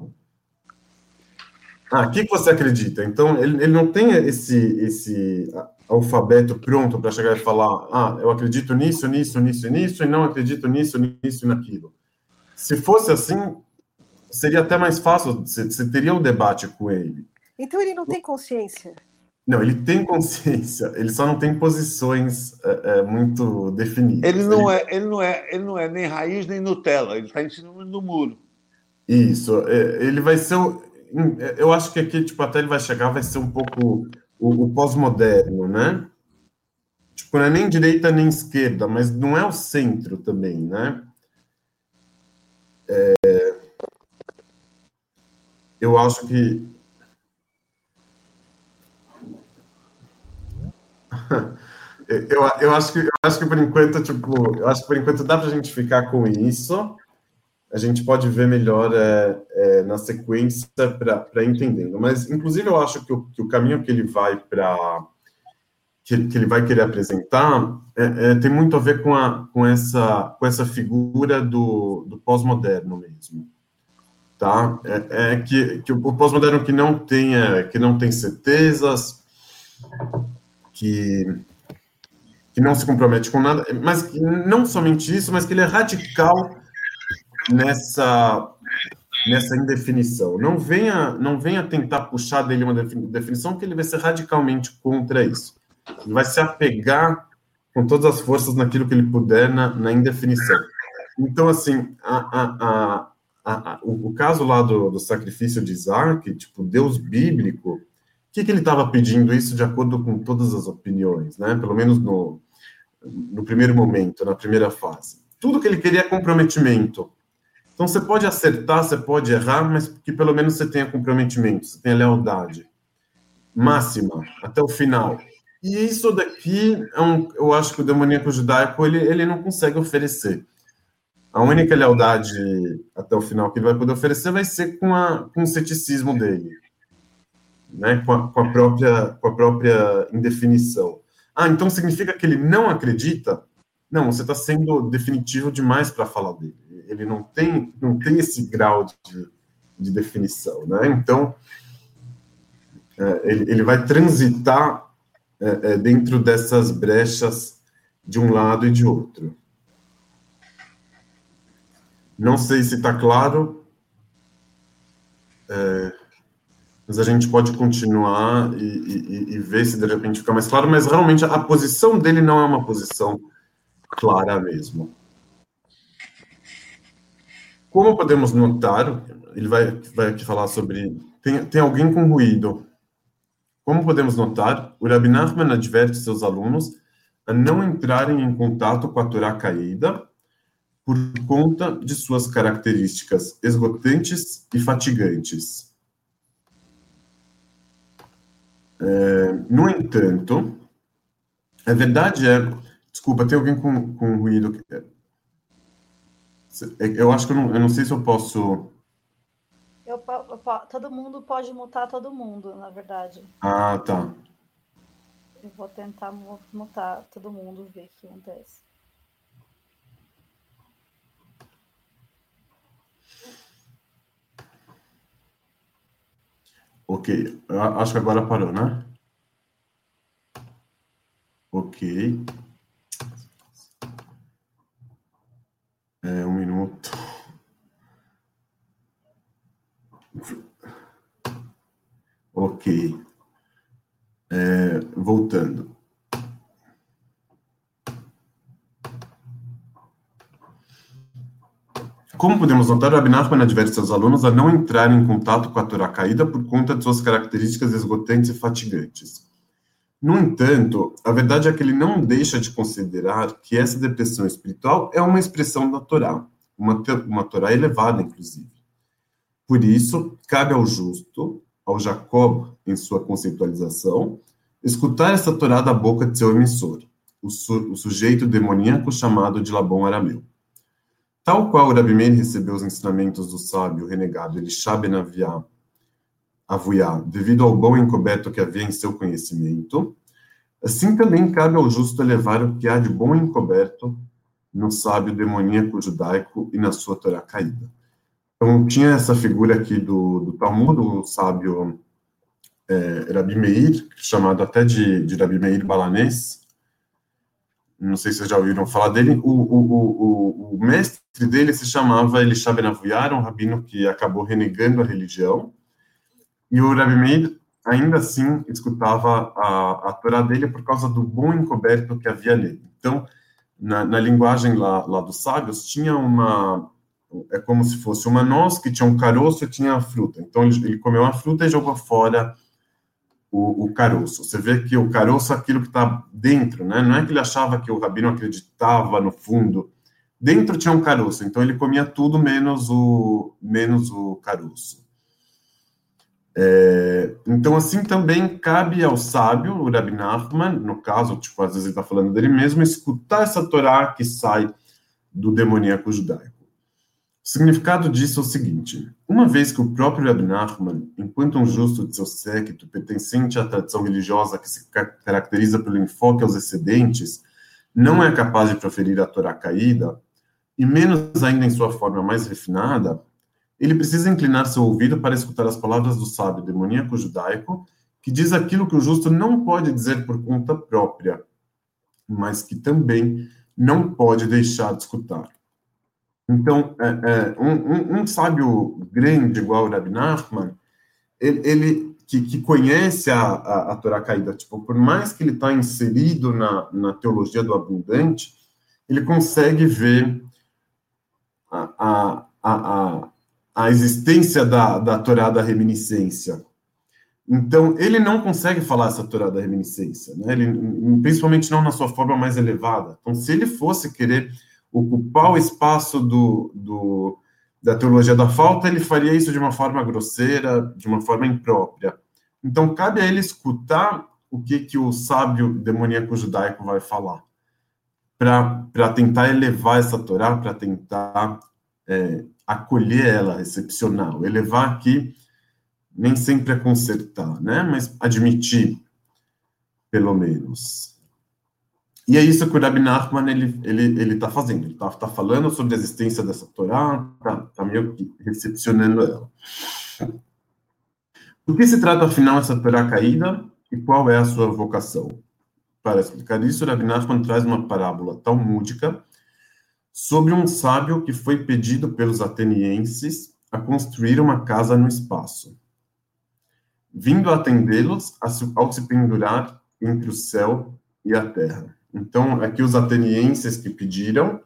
Ah, o que, que você acredita? Então, ele, ele não tem esse, esse alfabeto pronto para chegar e falar: ah, eu acredito nisso, nisso, nisso, nisso, e não acredito nisso, nisso e naquilo. Se fosse assim, seria até mais fácil, você, teria um debate com ele. Então, ele não tem consciência. Não, ele tem consciência, ele só não tem posições é, é, muito definidas. Ele não, ele... É, ele, não é, ele não é nem raiz nem Nutella, ele está em cima do muro. Isso, é, ele vai ser. Eu acho que aqui, tipo, até ele vai chegar, vai ser um pouco o, o pós-moderno, né? Tipo, não é nem direita nem esquerda, mas não é o centro também, né? É... Eu acho que *laughs* eu, eu, acho que, eu acho que por enquanto, tipo, eu acho que por enquanto dá para a gente ficar com isso. A gente pode ver melhor é, é, na sequência para entendendo. Mas, inclusive, eu acho que o, que o caminho que ele vai para que, que, ele vai querer apresentar é, é, tem muito a ver com, a, com, essa, com essa figura do, do pós-moderno mesmo. Tá? É, é, que, que o pós-moderno que não tem que não tem certezas, que, que não se compromete com nada, mas que, não somente isso, mas que ele é radical nessa nessa indefinição. Não venha, não venha tentar puxar dele uma definição que ele vai ser radicalmente contra isso. Ele vai se apegar com todas as forças naquilo que ele puder na, na indefinição. Então, assim, a, a, a, o, o, caso lá do, do sacrifício de Isaac, tipo, Deus bíblico, que, que ele estava pedindo isso de acordo com todas as opiniões, né? Pelo menos no, no primeiro momento, na primeira fase. Tudo que ele queria é comprometimento. Então você pode acertar, você pode errar, mas que pelo menos você tenha comprometimento, você tenha lealdade máxima até o final. E isso daqui é um, eu acho que o demoníaco judaico ele, ele não consegue oferecer. A única lealdade até o final que ele vai poder oferecer vai ser com, a, com o ceticismo dele né, com, a, com, a própria, com a própria indefinição. Ah, então significa que ele não acredita? não, você está sendo definitivo demais para falar dele. Ele não tem, não tem esse grau de, de definição, né? Então, é, ele, ele vai transitar é, é, dentro dessas brechas de um lado e de outro. Não sei se está claro, é, mas a gente pode continuar e, e, e, ver se de repente fica mais claro, mas realmente a posição dele não é uma posição clara mesmo. Como podemos notar, ele vai, vai aqui falar sobre. Tem, tem alguém com ruído. Como podemos notar, o Rabbi Nachman adverte seus alunos a não entrarem em contato com a Torá caída por conta de suas características esgotantes e fatigantes. É, no entanto, a verdade é. Desculpa, tem alguém com, com ruído. É, eu acho que eu não, eu não sei se eu posso. Eu, eu, todo mundo pode mutar todo mundo, na verdade. Ah, tá. Eu vou tentar mutar todo mundo, ver o que acontece. Ok, acho que agora parou, né? Ok. É, um minuto. Ok. É, voltando. Como podemos notar, o Abinachman adverte seus alunos a não entrarem em contato com a Torá caída por conta de suas características esgotantes e fatigantes. No entanto, a verdade é que ele não deixa de considerar que essa depressão espiritual é uma expressão da Torá, uma, uma Torá elevada, inclusive. Por isso, cabe ao justo, ao Jacob, em sua conceitualização, escutar essa Torá da boca de seu emissor, o, su, o sujeito demoníaco chamado de Labão Arameu. Tal qual Rabi Meir recebeu os ensinamentos do sábio renegado Elisha ben Avuyá, devido ao bom encoberto que havia em seu conhecimento, assim também cabe ao justo elevar o que há de bom encoberto no sábio demoníaco judaico e na sua Torá caída. Então, tinha essa figura aqui do, do Talmud, o sábio é, Rabi Meir, chamado até de, de Rabi Meir Balanês. Não sei se vocês já ouviram falar dele. O, o, o, o mestre dele se chamava Elisha Ben Avuyar, um rabino que acabou renegando a religião. E o Rabi Meir, ainda assim, escutava a, a Torá dele por causa do bom encoberto que havia nele. Então, na, na linguagem lá, lá dos sábios, tinha uma é como se fosse uma noz que tinha um caroço e tinha a fruta. Então ele, ele comeu a fruta e jogou fora o, o, caroço. Você vê que o caroço é aquilo que está dentro, né? Não é que ele achava que o rabino acreditava no fundo. Dentro tinha um caroço, então ele comia tudo menos o menos o caroço. É, então, assim também cabe ao sábio, o Rabbi Nachman, no caso, tipo, às vezes ele está falando dele mesmo, escutar essa Torá que sai do demoníaco judaico. O significado disso é o seguinte: uma vez que o próprio Rabbi Nachman, enquanto um justo de seu séquito, pertencente à tradição religiosa que se caracteriza pelo enfoque aos excedentes, não é capaz de proferir a Torá caída, e menos ainda em sua forma mais refinada, ele precisa inclinar seu ouvido para escutar as palavras do sábio demoníaco judaico, que diz aquilo que o justo não pode dizer por conta própria, mas que também não pode deixar de escutar. Então, é, é, um, um, um, sábio grande, igual o Rabbi Nachman, ele, ele que, que, conhece a, a, a Torá caída, tipo, por mais que ele está inserido na, na teologia do abundante, ele consegue ver a, a, a, a existência da, da Torá da reminiscência. Então, ele não consegue falar essa Torá da reminiscência, né? ele, principalmente não na sua forma mais elevada. Então, se ele fosse querer ocupar o espaço do, do, da teologia da falta, ele faria isso de uma forma grosseira, de uma forma imprópria. Então, cabe a ele escutar o que, que o sábio demoníaco judaico vai falar, para tentar elevar essa Torá, para tentar é, acolher ela, recepcionar. elevar aqui nem sempre é consertar, né? mas admitir, pelo menos. E é isso que o Rabbi Nachman ele ele ele está fazendo. Ele está tá falando sobre a existência dessa Torá, está tá meio que recepcionando ela. Do que se trata, afinal, essa Torá caída e qual é a sua vocação? Para explicar isso, Rabbi Nachman traz uma parábola talmúdica sobre um sábio que foi pedido pelos atenienses a construir uma casa no espaço. Vindo atendê-los ao se pendurar entre o céu e a terra. Então, aqui os atenienses que pediram,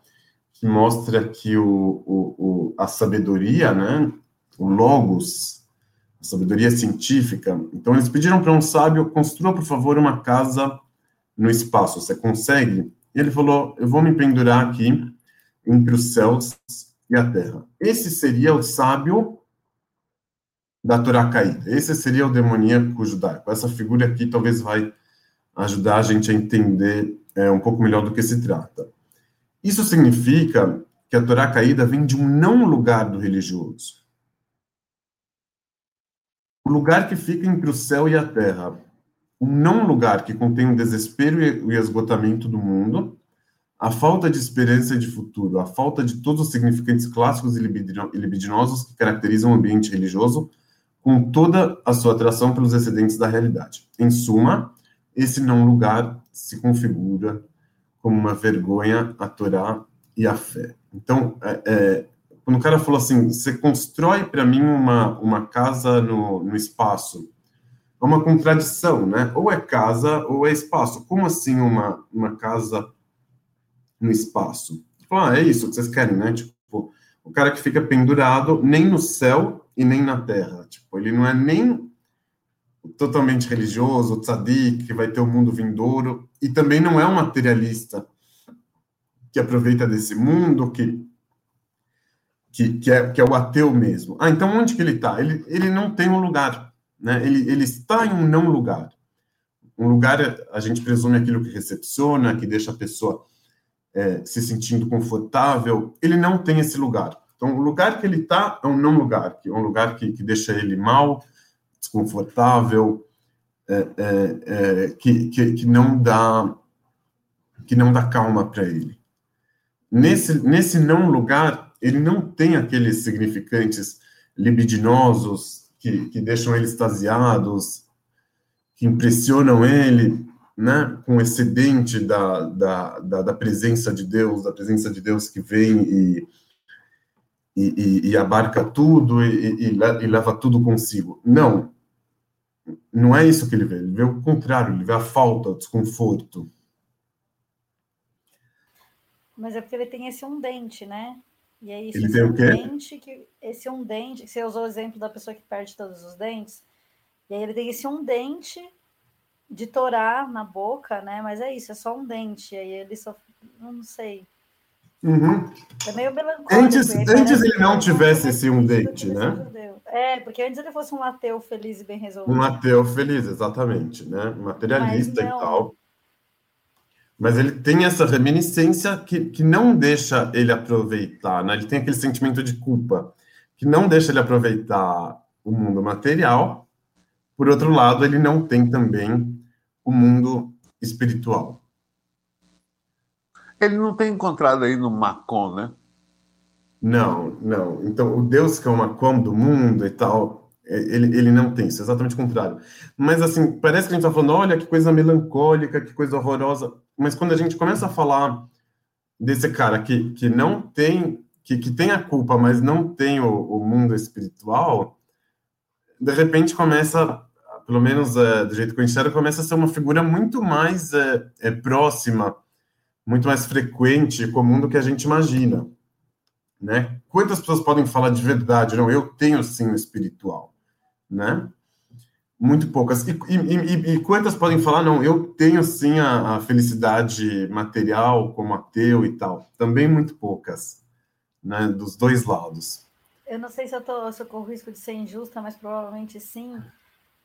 que mostra que o, o, o, a sabedoria, né, o logos, a sabedoria científica. Então, eles pediram para um sábio, construa, por favor, uma casa no espaço. Você consegue? E ele falou, eu vou me pendurar aqui entre os céus e a terra. Esse seria o sábio da Torá caída. Esse seria o demoníaco judaico. Essa figura aqui talvez vai ajudar a gente a entender é, um pouco melhor do que se trata. Isso significa que a Torá caída vem de um não lugar do religioso. O lugar que fica entre o céu e a terra. Um não lugar que contém o desespero e o esgotamento do mundo, a falta de esperança de futuro, a falta de todos os significantes clássicos e libidinosos que caracterizam o ambiente religioso, com toda a sua atração pelos excedentes da realidade. Em suma, esse não lugar se configura como uma vergonha a Torá e a fé. Então, é, é, quando o cara falou assim, você constrói para mim uma, uma casa no, no espaço, é uma contradição, né? Ou é casa ou é espaço. Como assim uma, uma casa no espaço? Ah, é isso que vocês querem, né? Tipo, o cara que fica pendurado nem no céu e nem na terra. Tipo, ele não é nem totalmente religioso, tzadik, que vai ter o mundo vindouro, e também não é um materialista que aproveita desse mundo, que, que, que, é, que é o ateu mesmo. Ah, então onde que ele está? Ele, ele não tem um lugar, né? ele, ele está em um não lugar. Um lugar, a gente presume aquilo que recepciona, que deixa a pessoa é, se sentindo confortável, ele não tem esse lugar. Então, o lugar que ele está é um não lugar, que é um lugar que, que deixa ele mal, desconfortável, é, é, é, que, que, que, não dá que não dá calma para ele. Nesse, nesse não lugar, ele não tem aqueles significantes libidinosos que, que deixam ele extasiados, que impressionam ele, né, com excedente da, da, da, da, presença de Deus, da presença de Deus que vem e, e, e abarca tudo e, e, leva tudo consigo. Não, não é isso que ele vê, ele vê o contrário, ele vê a falta, o desconforto. Mas é porque ele tem esse um dente, né? E aí, ele tem o quê? Dente que, esse um dente, você usou o exemplo da pessoa que perde todos os dentes, e aí ele tem esse um dente de torar na boca, né? Mas é isso, é só um dente, aí ele só, não sei. Uhum. É meio melancólico. Antes, ele, antes ele não tivesse esse um dente, né? É, porque antes ele fosse um ateu feliz e bem resolvido. Um ateu feliz, exatamente, né? Materialista e tal. Mas ele tem essa reminiscência que, que não deixa ele aproveitar, né? Ele tem aquele sentimento de culpa, que não deixa ele aproveitar o mundo material. Por outro lado, ele não tem também o mundo espiritual. Ele não tem encontrado aí no Macon, né? Não, não. Então, o Deus que é uma com do mundo e tal, é, ele, ele não tem isso, é exatamente o contrário. Mas, assim, parece que a gente está falando, olha, que coisa melancólica, que coisa horrorosa. Mas quando a gente começa a falar desse cara que, que não tem, que, que tem a culpa, mas não tem o, o mundo espiritual, de repente começa, pelo menos é, do jeito que eu enxergo, começa a ser uma figura muito mais é, é próxima muito mais frequente e comum do que a gente imagina. Né? Quantas pessoas podem falar de verdade? Não, eu tenho sim o espiritual, né? Muito poucas. E, e, e, e quantas podem falar, não, eu tenho sim a, a, felicidade material como ateu e tal? Também muito poucas, né? Dos dois lados. Eu não sei se eu, tô, se eu corro risco de ser injusta, mas provavelmente sim.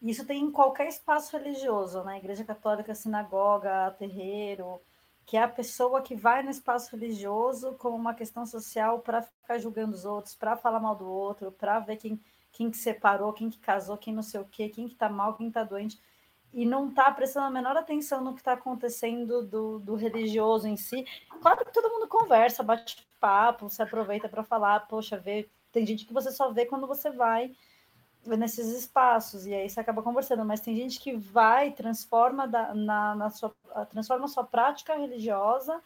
Isso tem em qualquer espaço religioso, né? Igreja católica, sinagoga, terreiro, que é a pessoa que vai no espaço religioso como uma questão social para ficar julgando os outros, para falar mal do outro, para ver quem, quem que separou, quem que casou, quem não sei o quê, quem que está mal, quem está doente. e não está prestando a menor atenção no que está acontecendo do, do religioso em si. Claro que todo mundo conversa, bate papo, se aproveita para falar, poxa, vê, tem gente que você só vê quando você vai nesses espaços, e aí você acaba conversando, mas tem gente que vai, transforma da, na, na sua, transforma a sua prática religiosa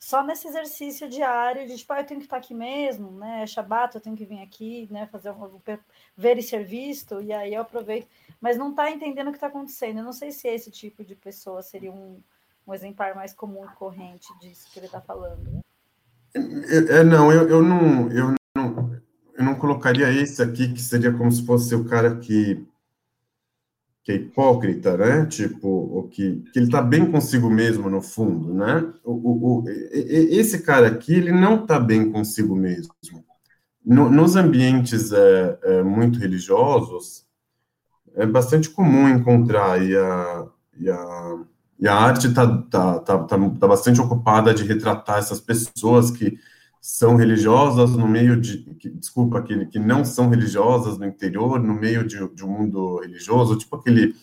só nesse exercício diário de tipo, ah, eu tenho que estar aqui mesmo, né? É Shabat, eu tenho que vir aqui, né? Fazer um, ver e ser visto, e aí eu aproveito, mas não está entendendo o que está acontecendo. Eu não sei se esse tipo de pessoa seria um, um exemplar mais comum e corrente disso que ele está falando. É, é, não, eu, eu não, eu não, eu não colocaria esse aqui que seria como se fosse o cara que que é hipócrita, né? Tipo, o que, que ele está bem consigo mesmo no fundo, né? O, o, o esse cara aqui, ele não está bem consigo mesmo. No, nos ambientes é, é, muito religiosos, é bastante comum encontrar, e a, e a, e a arte está tá, tá, tá, tá bastante ocupada de retratar essas pessoas que são religiosas no meio de, que, desculpa, aquele que não são religiosas no interior, no meio de, de um mundo religioso, tipo aquele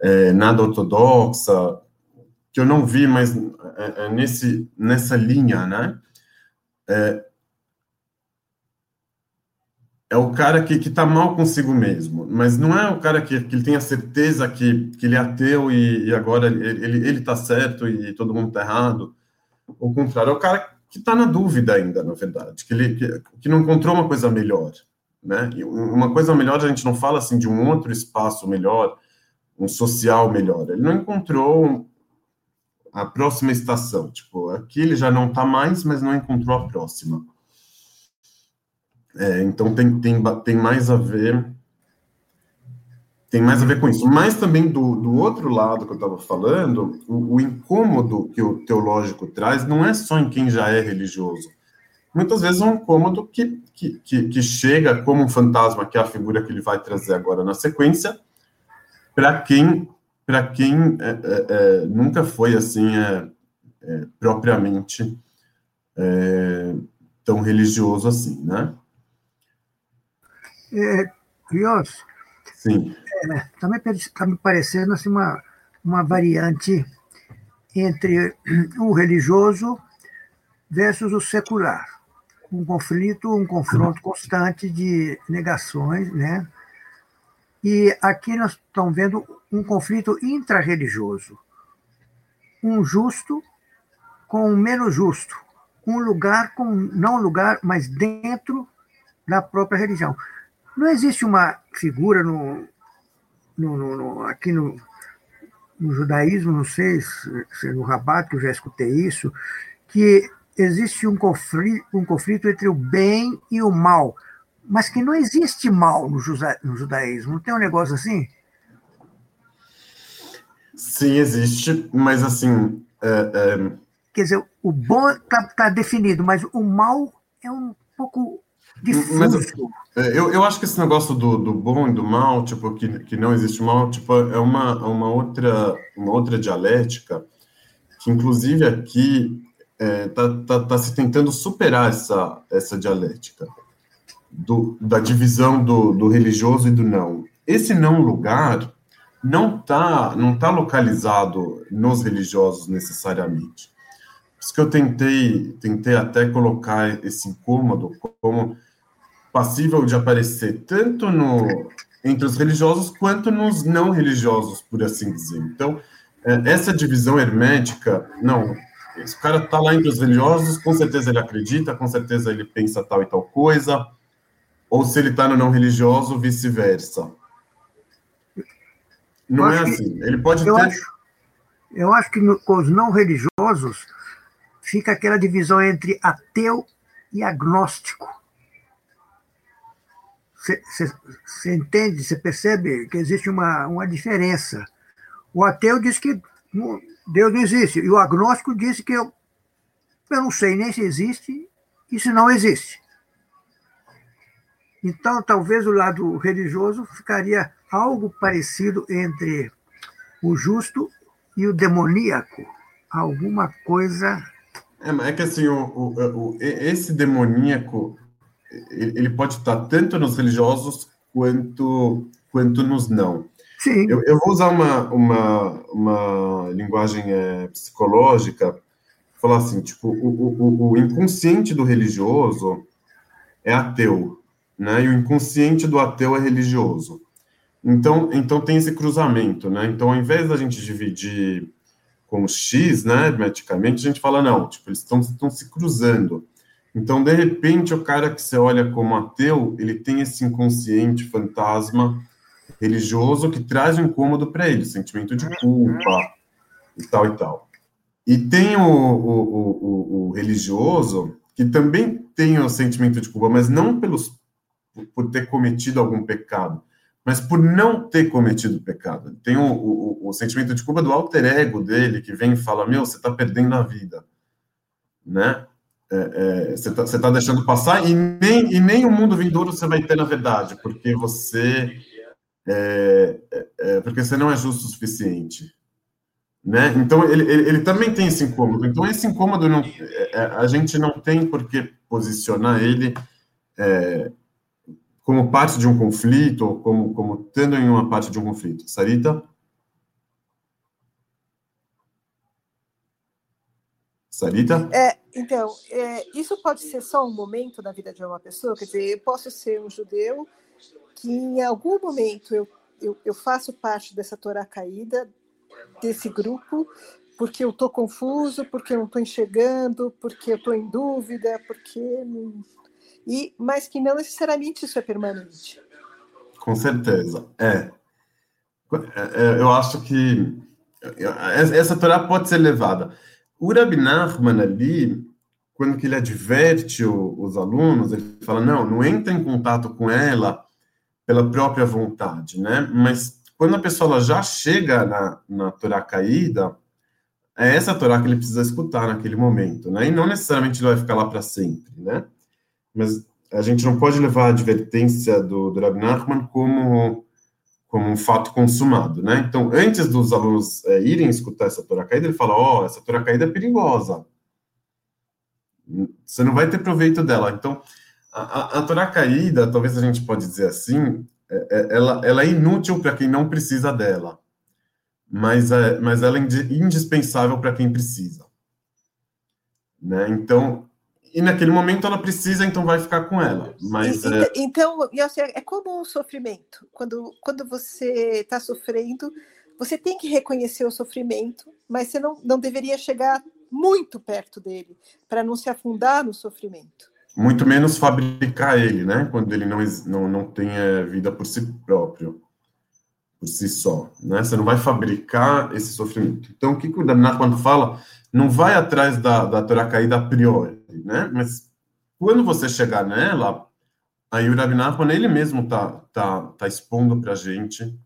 é, nada ortodoxa, que eu não vi, mas é, é, nesse, nessa linha, né? É, é o cara que está mal consigo mesmo, mas não é o cara que, que ele tem a certeza que, que ele é ateu e, e agora ele está certo e todo mundo está errado. O contrário, é o cara que está na dúvida ainda, na verdade, que ele que, que, não encontrou uma coisa melhor, né? E uma coisa melhor a gente não fala assim de um outro espaço melhor, um social melhor. Ele não encontrou a próxima estação, tipo, aqui ele já não está mais, mas não encontrou a próxima. É, então tem, tem, tem mais a ver tem mais a ver com isso. Mas também do, do outro lado que eu estava falando, o, o, incômodo que o teológico traz não é só em quem já é religioso. Muitas vezes é um incômodo que, que, que, que chega como um fantasma, que é a figura que ele vai trazer agora na sequência, para quem, pra quem é, é, é, nunca foi assim é, é, propriamente é, tão religioso assim, né? É, Rios, Sim. É, também está me parecendo assim, uma, uma variante entre o religioso versus o secular. Um conflito, um confronto constante de negações, né? E aqui nós estamos vendo um conflito intrarreligioso. Um justo com um menos justo. Um lugar com não lugar, mas dentro da própria religião. Não existe uma figura no, no, no, no aqui no, no judaísmo, não sei se, se é no Rabat, que eu já escutei isso, que existe um conflito, um conflito entre o bem e o mal, mas que não existe mal no, juda, no judaísmo. Não tem um negócio assim? Sim, existe, mas assim. É, é... Quer dizer, o bom está tá definido, mas o mal é um pouco. Mas, é, eu, eu acho que esse negócio do, do bom e do mal, tipo, que, que não existe mal, tipo, é uma, uma, outra, uma outra dialética que, inclusive, aqui está é, tá, tá, tá se tentando superar essa, essa dialética do, da divisão do, do religioso e do não. Esse não lugar não está não tá localizado nos religiosos necessariamente. Por isso que eu tentei, tentei até colocar esse incômodo como passível de aparecer tanto no, entre os religiosos quanto nos não religiosos, por assim dizer. Então, é, essa divisão hermética, não, esse cara está lá entre os religiosos, com certeza ele acredita, com certeza ele pensa tal e tal coisa, ou se ele está no não religioso, vice-versa. Não é assim. Ele pode eu ter. Acho, eu acho que no, com os não religiosos fica aquela divisão entre ateu e agnóstico. Você entende, você percebe que existe uma, uma diferença. O ateu diz que Deus não existe, e o agnóstico diz que eu, eu não sei nem se existe e se não existe. Então, talvez o lado religioso ficaria algo parecido entre o justo e o demoníaco. Alguma coisa. É, é que assim, o, o, o, esse demoníaco ele pode estar tanto nos religiosos quanto, quanto nos não. Sim. Eu, eu vou usar uma, uma, uma linguagem é, psicológica, falar assim, tipo, o, o, o inconsciente do religioso é ateu, né? E o inconsciente do ateu é religioso. Então, então tem esse cruzamento, né? Então, ao invés da gente dividir com X, né, hermeticamente, a gente fala, não, tipo, eles estão se cruzando. Então, de repente, o cara que você olha como ateu, ele tem esse inconsciente fantasma religioso que traz um incômodo para ele, sentimento de culpa e tal e tal. E tem o, o, o, o, religioso que também tem o sentimento de culpa, mas não pelos por ter cometido algum pecado, mas por não ter cometido pecado. Tem o, o, o sentimento de culpa do alter ego dele que vem e fala: Meu, você está perdendo a vida, né? É, é, você está tá deixando passar e nem, e nem o mundo vindouro você vai ter na verdade, porque você é, é, é, porque você não é justo o suficiente. Né? Então, ele, ele, ele, também tem esse incômodo. Então, esse incômodo, não, é, é, a gente não tem por que posicionar ele é, como parte de um conflito, ou como, como tendo em uma parte de um conflito. Sarita? Sarita? É, então, é, isso pode ser só um momento da vida de uma pessoa? Quer dizer, eu posso ser um judeu que em algum momento eu, eu, eu faço parte dessa Torá caída, desse grupo, porque eu estou confuso, porque eu não estou enxergando, porque eu estou em dúvida, porque. E, mas que não necessariamente isso é permanente. Com certeza, é. é, é eu acho que essa Torá pode ser levada. O Rabi Nachman ali, quando que ele adverte os alunos, ele fala, não, não entra em contato com ela pela própria vontade, né? Mas quando a pessoa já chega na, na Torá caída, é essa Torá que ele precisa escutar naquele momento, né? E não necessariamente ele vai ficar lá para sempre, né? Mas a gente não pode levar a advertência do, do Rabbi Nachman como, como um fato consumado, né? Então, antes dos alunos é, irem escutar essa Torá caída, ele fala, ó, oh, essa Torá caída é perigosa. Você não vai ter proveito dela. Então, a, a Torá caída, talvez a gente pode dizer assim, é, é, ela, ela é inútil para quem não precisa dela, mas, é, mas ela é indispensável para quem precisa. Né? Então, e naquele momento ela precisa, então vai ficar com ela. Mas, e, é... Então, é como um sofrimento. Quando, quando você está sofrendo, você tem que reconhecer o sofrimento, mas você não, não deveria chegar muito perto dele, para não se afundar no sofrimento muito menos fabricar ele, né? Quando ele não, não, não tem é, vida por si próprio, por si só, né? Você não vai fabricar esse sofrimento. Então, o que, que o Daminat, quando fala, não vai atrás da, da Torá caída a priori, né? Mas quando você chegar nela, aí o Rabi ele mesmo tá, tá, tá expondo para a gente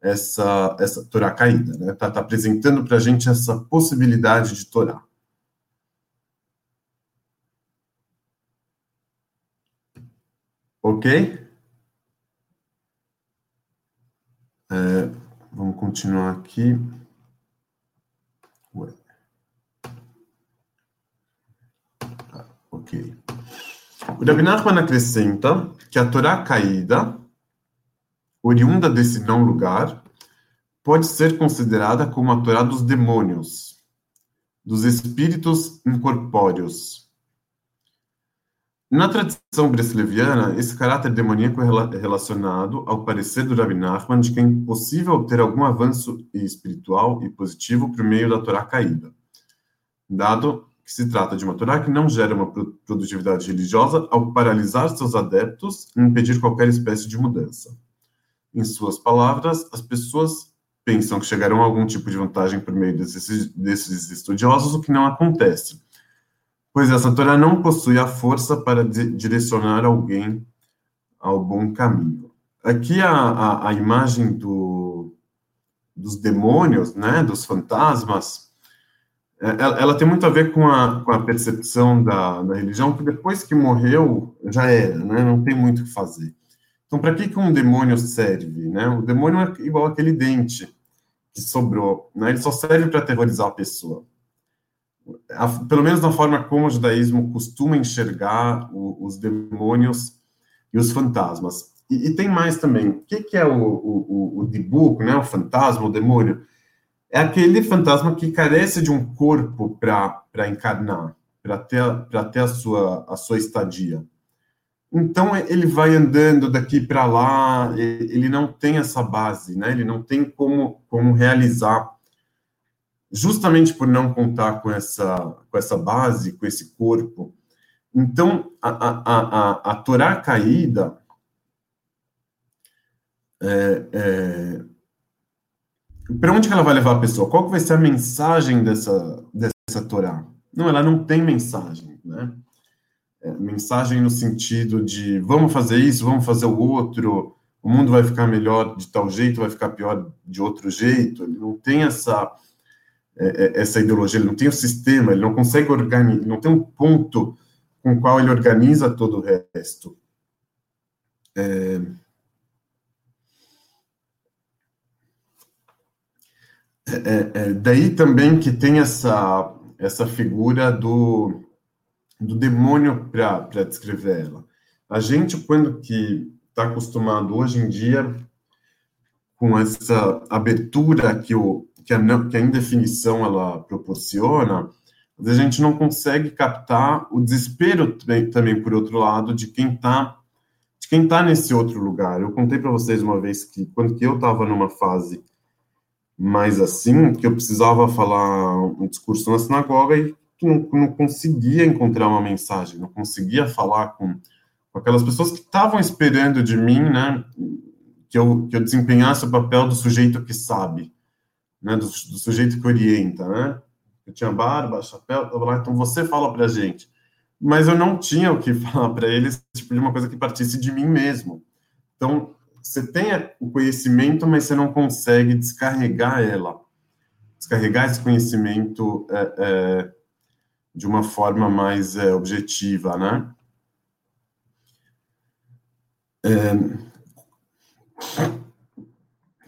essa, essa Torá caída, né? Tá, tá apresentando para a gente essa possibilidade de Torá. Ok? É, vamos continuar aqui. Ué. Ah, ok. O Rabi Nachman acrescenta que a Torá caída, oriunda desse não lugar, pode ser considerada como a Torá dos demônios, dos espíritos incorpóreos na tradição bresleviana, esse caráter demoníaco é relacionado ao parecer do Rabbi Nachman de que é impossível ter algum avanço espiritual e positivo por meio da Torá caída, dado que se trata de uma Torá que não gera uma produtividade religiosa ao paralisar seus adeptos e impedir qualquer espécie de mudança. Em suas palavras, as pessoas pensam que chegarão a algum tipo de vantagem por meio desses, desses estudiosos, o que não acontece pois essa Torá não possui a força para direcionar alguém ao bom caminho. Aqui a, a, a imagem do, dos demônios, né, dos fantasmas, ela, é, ela, tem muito a ver com a, com a percepção da, da religião, que depois que morreu, já era, né, não tem muito o que fazer. Então, para que, que um demônio serve? Né? O demônio é igual aquele dente que sobrou, né? ele só serve para aterrorizar a pessoa a, pelo menos na forma como o judaísmo costuma enxergar o, os demônios e os fantasmas. e, e, tem mais também. O que, que é o, o, o, o dibuco, né? O fantasma, o demônio? É aquele fantasma que carece de um corpo para encarnar, para ter, ter a, sua, a sua estadia. Então ele vai andando daqui para lá, ele não tem essa base, né? Ele não tem como, como realizar, justamente por não contar com essa, com essa base, com esse corpo. Então a, a, a, a Torá caída é, é, para onde que ela vai levar a pessoa? Qual que vai ser a mensagem dessa, dessa Torá? Não, ela não tem mensagem, né? É, mensagem no sentido de vamos fazer isso, vamos fazer o outro, o mundo vai ficar melhor de tal jeito, vai ficar pior de outro jeito. Ele não tem essa é, é essa ideologia, ele não tem o um sistema, ele não consegue organizar, não tem um ponto com o qual ele organiza todo o resto. É, É, é, é, daí também que tem essa, essa figura do, do demônio para descrever ela. A gente, quando que está acostumado hoje em dia com essa abertura que, o, que, a, que a indefinição ela proporciona, a gente não consegue captar o desespero também, também por outro lado, de quem está de quem está nesse outro lugar. Eu contei para vocês uma vez que, quando que eu estava numa fase mais assim, que eu precisava falar um discurso na sinagoga e não, não conseguia encontrar uma mensagem, não conseguia falar com, com aquelas pessoas que estavam esperando de mim, né, que eu, que eu desempenhasse o papel do sujeito que sabe, né, do, do sujeito que orienta, né, eu tinha barba, chapéu, lá, então você fala para gente, mas eu não tinha o que *laughs* falar para eles, tipo, de uma coisa que partisse de mim mesmo. Então, você tem o conhecimento, mas você não consegue descarregar ela, descarregar esse conhecimento é, é, de uma forma mais é, objetiva, né? É,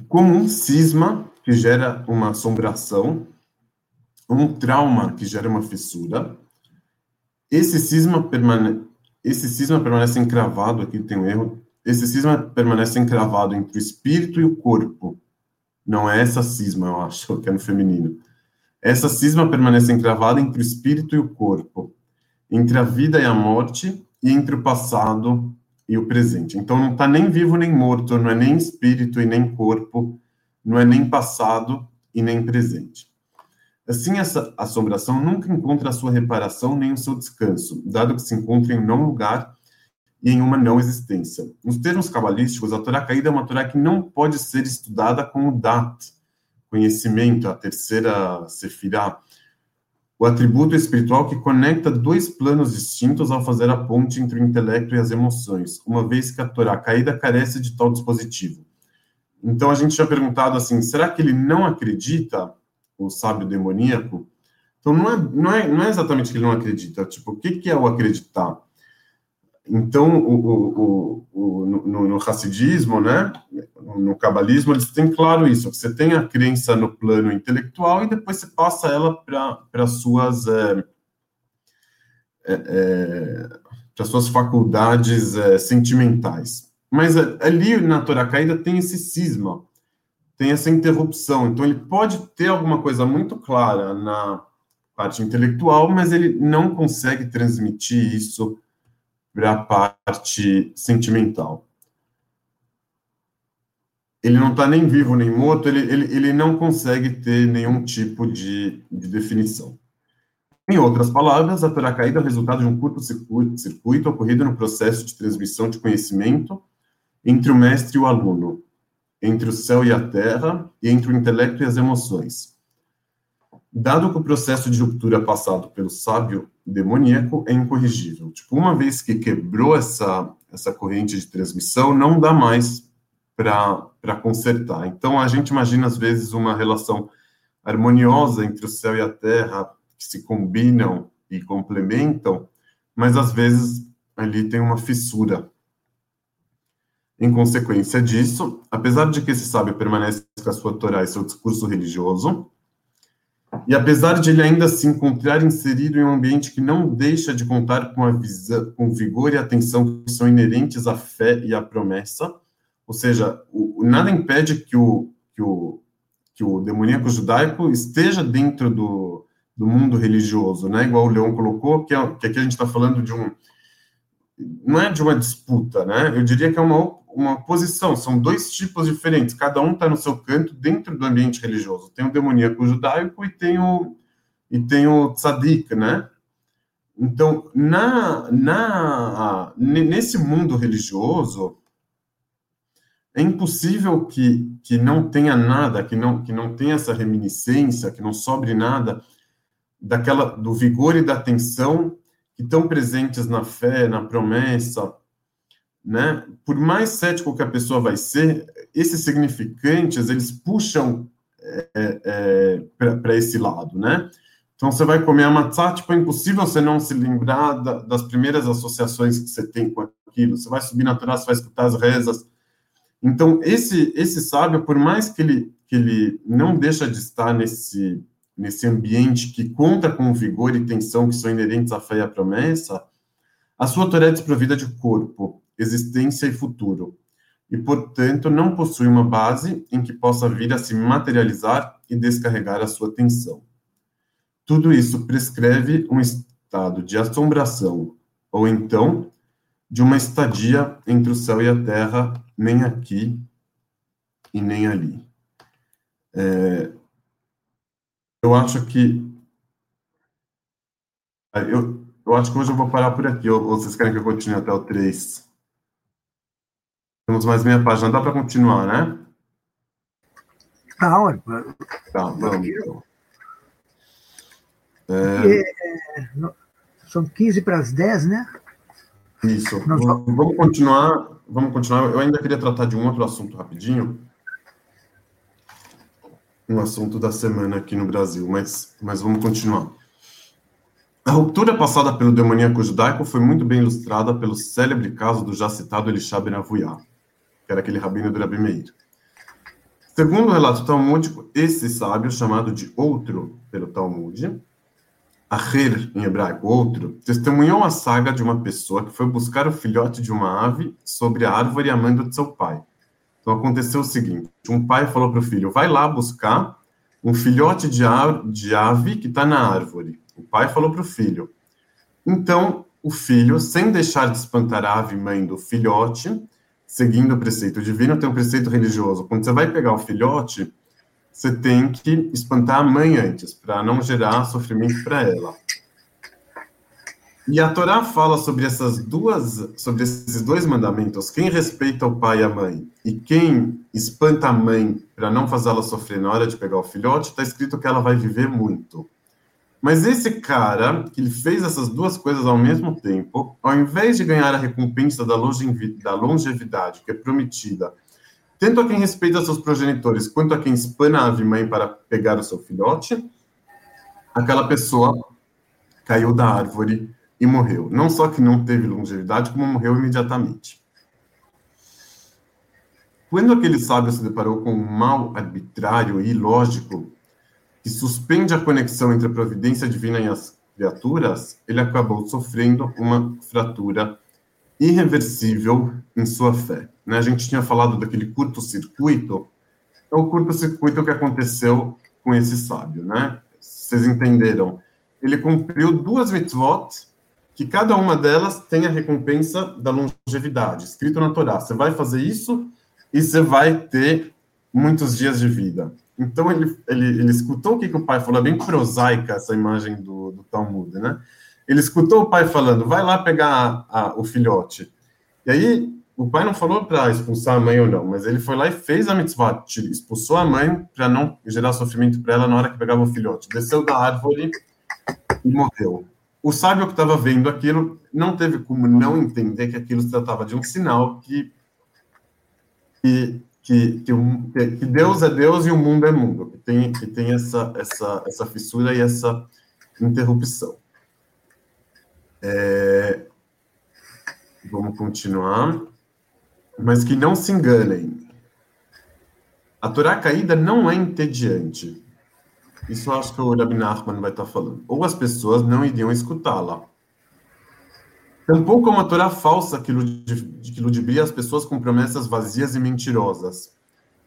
como um cisma que gera uma assombração, um trauma que gera uma fissura, esse cisma, permane esse cisma permanece encravado, aqui tem um erro, esse cisma permanece encravado entre o espírito e o corpo. Não é essa cisma, eu acho, que é no feminino. Essa cisma permanece encravada entre o espírito e o corpo, entre a vida e a morte, e entre o passado e o presente. Então não está nem vivo nem morto, não é nem espírito e nem corpo, não é nem passado e nem presente. Assim, essa assombração nunca encontra a sua reparação nem o seu descanso, dado que se encontra em não lugar e em uma não existência. Nos termos cabalísticos, a Torá caída é uma Torá que não pode ser estudada como dat, conhecimento, a terceira sefirá, o atributo espiritual que conecta dois planos distintos ao fazer a ponte entre o intelecto e as emoções, uma vez que a Torá caída carece de tal dispositivo. Então a gente tinha perguntado assim, será que ele não acredita, o sábio demoníaco? Então não é, não é, não é exatamente que ele não acredita, tipo, o que, que é o acreditar? Então, o, o, o, no, no Hassidismo, né, no Cabalismo, eles têm claro isso. Você tem a crença no plano intelectual e depois você passa ela para suas é, é, é, para suas faculdades é, sentimentais. Mas é, ali na Torá Caída tem esse cisma, tem essa interrupção. Então ele pode ter alguma coisa muito clara na parte intelectual, mas ele não consegue transmitir isso para a parte sentimental. Ele não está nem vivo nem morto, ele, ele, ele não consegue ter nenhum tipo de, de definição. Em outras palavras, a Torá caída é o resultado de um curto-circuito circuito ocorrido no processo de transmissão de conhecimento entre o mestre e o aluno, entre o céu e a terra, e entre o intelecto e as emoções. Dado que o processo de ruptura passado pelo sábio demoníaco é incorrigível. Tipo, uma vez que quebrou essa, essa corrente de transmissão, não dá mais para consertar. Então, a gente imagina, às vezes, uma relação harmoniosa entre o céu e a terra, que se combinam e complementam, mas, às vezes, ali tem uma fissura. Em consequência disso, apesar de que esse sábio permanece com a sua Torá e seu discurso religioso, E apesar de ele ainda se encontrar inserido em um ambiente que não deixa de contar com a visão, com vigor e atenção que são inerentes à fé e à promessa, ou seja, o, nada impede que o, que o, que o demoníaco judaico esteja dentro do, do mundo religioso, né? Igual o Leão colocou, que, é, que aqui a gente está falando de um. Não é de uma disputa, né? Eu diria que é uma, uma posição, são dois tipos diferentes, cada um está no seu canto dentro do ambiente religioso. Tem o demoníaco judaico e tem o, e tem o tzadik, né? Então, na, na, nesse mundo religioso, é impossível que, que não tenha nada, que não, que não tenha essa reminiscência, que não sobre nada daquela do vigor e da atenção que estão presentes na fé, na promessa, né? Por mais cético que a pessoa vai ser, esses significantes eles puxam é, é, para esse lado, né? Então você vai comer a matzah, tipo, é impossível você não se lembrar da, das primeiras associações que você tem com aquilo. Você vai subir na Torá, você vai escutar as rezas. Então esse esse sábio, por mais que ele que ele não deixa de estar nesse nesse ambiente que conta com vigor e tensão que são inerentes à fé e à promessa, a sua Torá é desprovida de corpo, existência e futuro, e, portanto, não possui uma base em que possa vir a se materializar e descarregar a sua tensão. Tudo isso prescreve um estado de assombração, ou então de uma estadia entre o céu e a terra, nem aqui e nem ali. É, eu acho que. Eu, eu acho que hoje eu vou parar por aqui, ou, ou vocês querem que eu continue até o 3? Temos mais meia página, dá para continuar, né? Tá, olha. Tá, vamos. Então. É... É, são 15 para as 10, né? Isso. Vamos continuar. Vamos continuar. Eu ainda queria tratar de um outro assunto rapidinho. Um assunto da semana aqui no Brasil, mas, mas vamos continuar. A ruptura passada pelo demoníaco judaico foi muito bem ilustrada pelo célebre caso do já citado Elisha Ben Avuyah que era aquele rabino do Rabi Meir. Segundo o relato talmúdico, esse sábio, chamado de outro pelo Talmud, Aher, em hebraico, outro, testemunhou a saga de uma pessoa que foi buscar o filhote de uma ave sobre a árvore amando de seu pai. Então aconteceu o seguinte: um pai falou para o filho, vai lá buscar um filhote de, de ave que está na árvore. O pai falou para o filho. Então, o filho, sem deixar de espantar a ave mãe do filhote, seguindo o preceito divino, tem o preceito religioso. Quando você vai pegar o filhote, você tem que espantar a mãe antes, para não gerar sofrimento para ela. E a Torá fala sobre essas duas, sobre esses dois mandamentos: quem respeita o pai e a mãe e quem espanta a mãe para não fazê-la sofrer na hora de pegar o filhote, está escrito que ela vai viver muito. Mas esse cara, que ele fez essas duas coisas ao mesmo tempo, ao invés de ganhar a recompensa da longevidade que é prometida, tanto a quem respeita seus progenitores quanto a quem espana a ave mãe para pegar o seu filhote, aquela pessoa caiu da árvore e morreu. Não só que não teve longevidade, como morreu imediatamente. Quando aquele sábio se deparou com um mal arbitrário e ilógico, que suspende a conexão entre a providência divina e as criaturas, ele acabou sofrendo uma fratura irreversível em sua fé. Né? A gente tinha falado daquele curto-circuito, é o curto-circuito que aconteceu com esse sábio, né? Vocês entenderam? Ele cumpriu duas mitzvot, que cada uma delas tem a recompensa da longevidade, escrito na Torá. Você vai fazer isso e você vai ter muitos dias de vida. Então ele, ele, ele escutou o que, que o pai falou, é bem prosaica essa imagem do, do Talmud, né? Ele escutou o pai falando, vai lá pegar a, a, o filhote. E aí o pai não falou para expulsar a mãe ou não, mas ele foi lá e fez a mitzvah, expulsou a mãe para não gerar sofrimento para ela na hora que pegava o filhote. Desceu da árvore e morreu. O sábio que estava vendo aquilo não teve como não entender que aquilo se tratava de um sinal que, que que, que, que, Deus é Deus e o mundo é mundo, que tem, que tem essa, essa, essa fissura e essa interrupção. É, vamos continuar. Mas que não se enganem. A Torá caída não é entediante. Isso eu acho que o Rabbi Nachman vai estar falando. Ou as pessoas não iriam escutá-la. Tampouco uma Torá falsa que, que ludibria as pessoas com promessas vazias e mentirosas.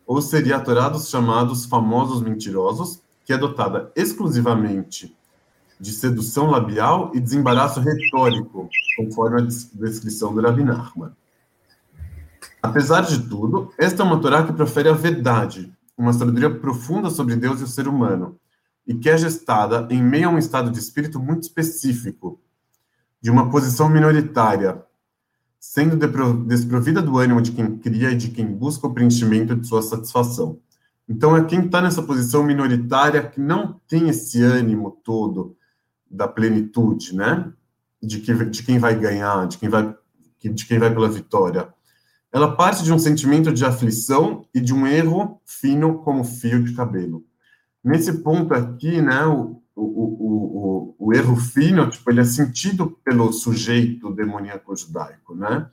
Ou seria a Torá dos chamados famosos mentirosos, que é dotada exclusivamente de sedução labial e desembaraço retórico, conforme a descrição do Rabbi Nachman. Apesar de tudo, esta é uma Torá que profere a verdade, uma sabedoria profunda sobre Deus e o ser humano, e que é gestada em meio a um estado de espírito muito específico, de uma posição minoritária, sendo desprovida do ânimo de quem cria e de quem busca o preenchimento de sua satisfação. Então, é quem está nessa posição minoritária que não tem esse ânimo todo da plenitude, né? De, que, de quem vai ganhar, de quem vai, de quem vai pela vitória. Ela parte de um sentimento de aflição e de um erro fino como fio de cabelo. Nesse ponto aqui, né, o, o, o, o, erro fino, tipo, ele é sentido pelo sujeito demoníaco judaico, né?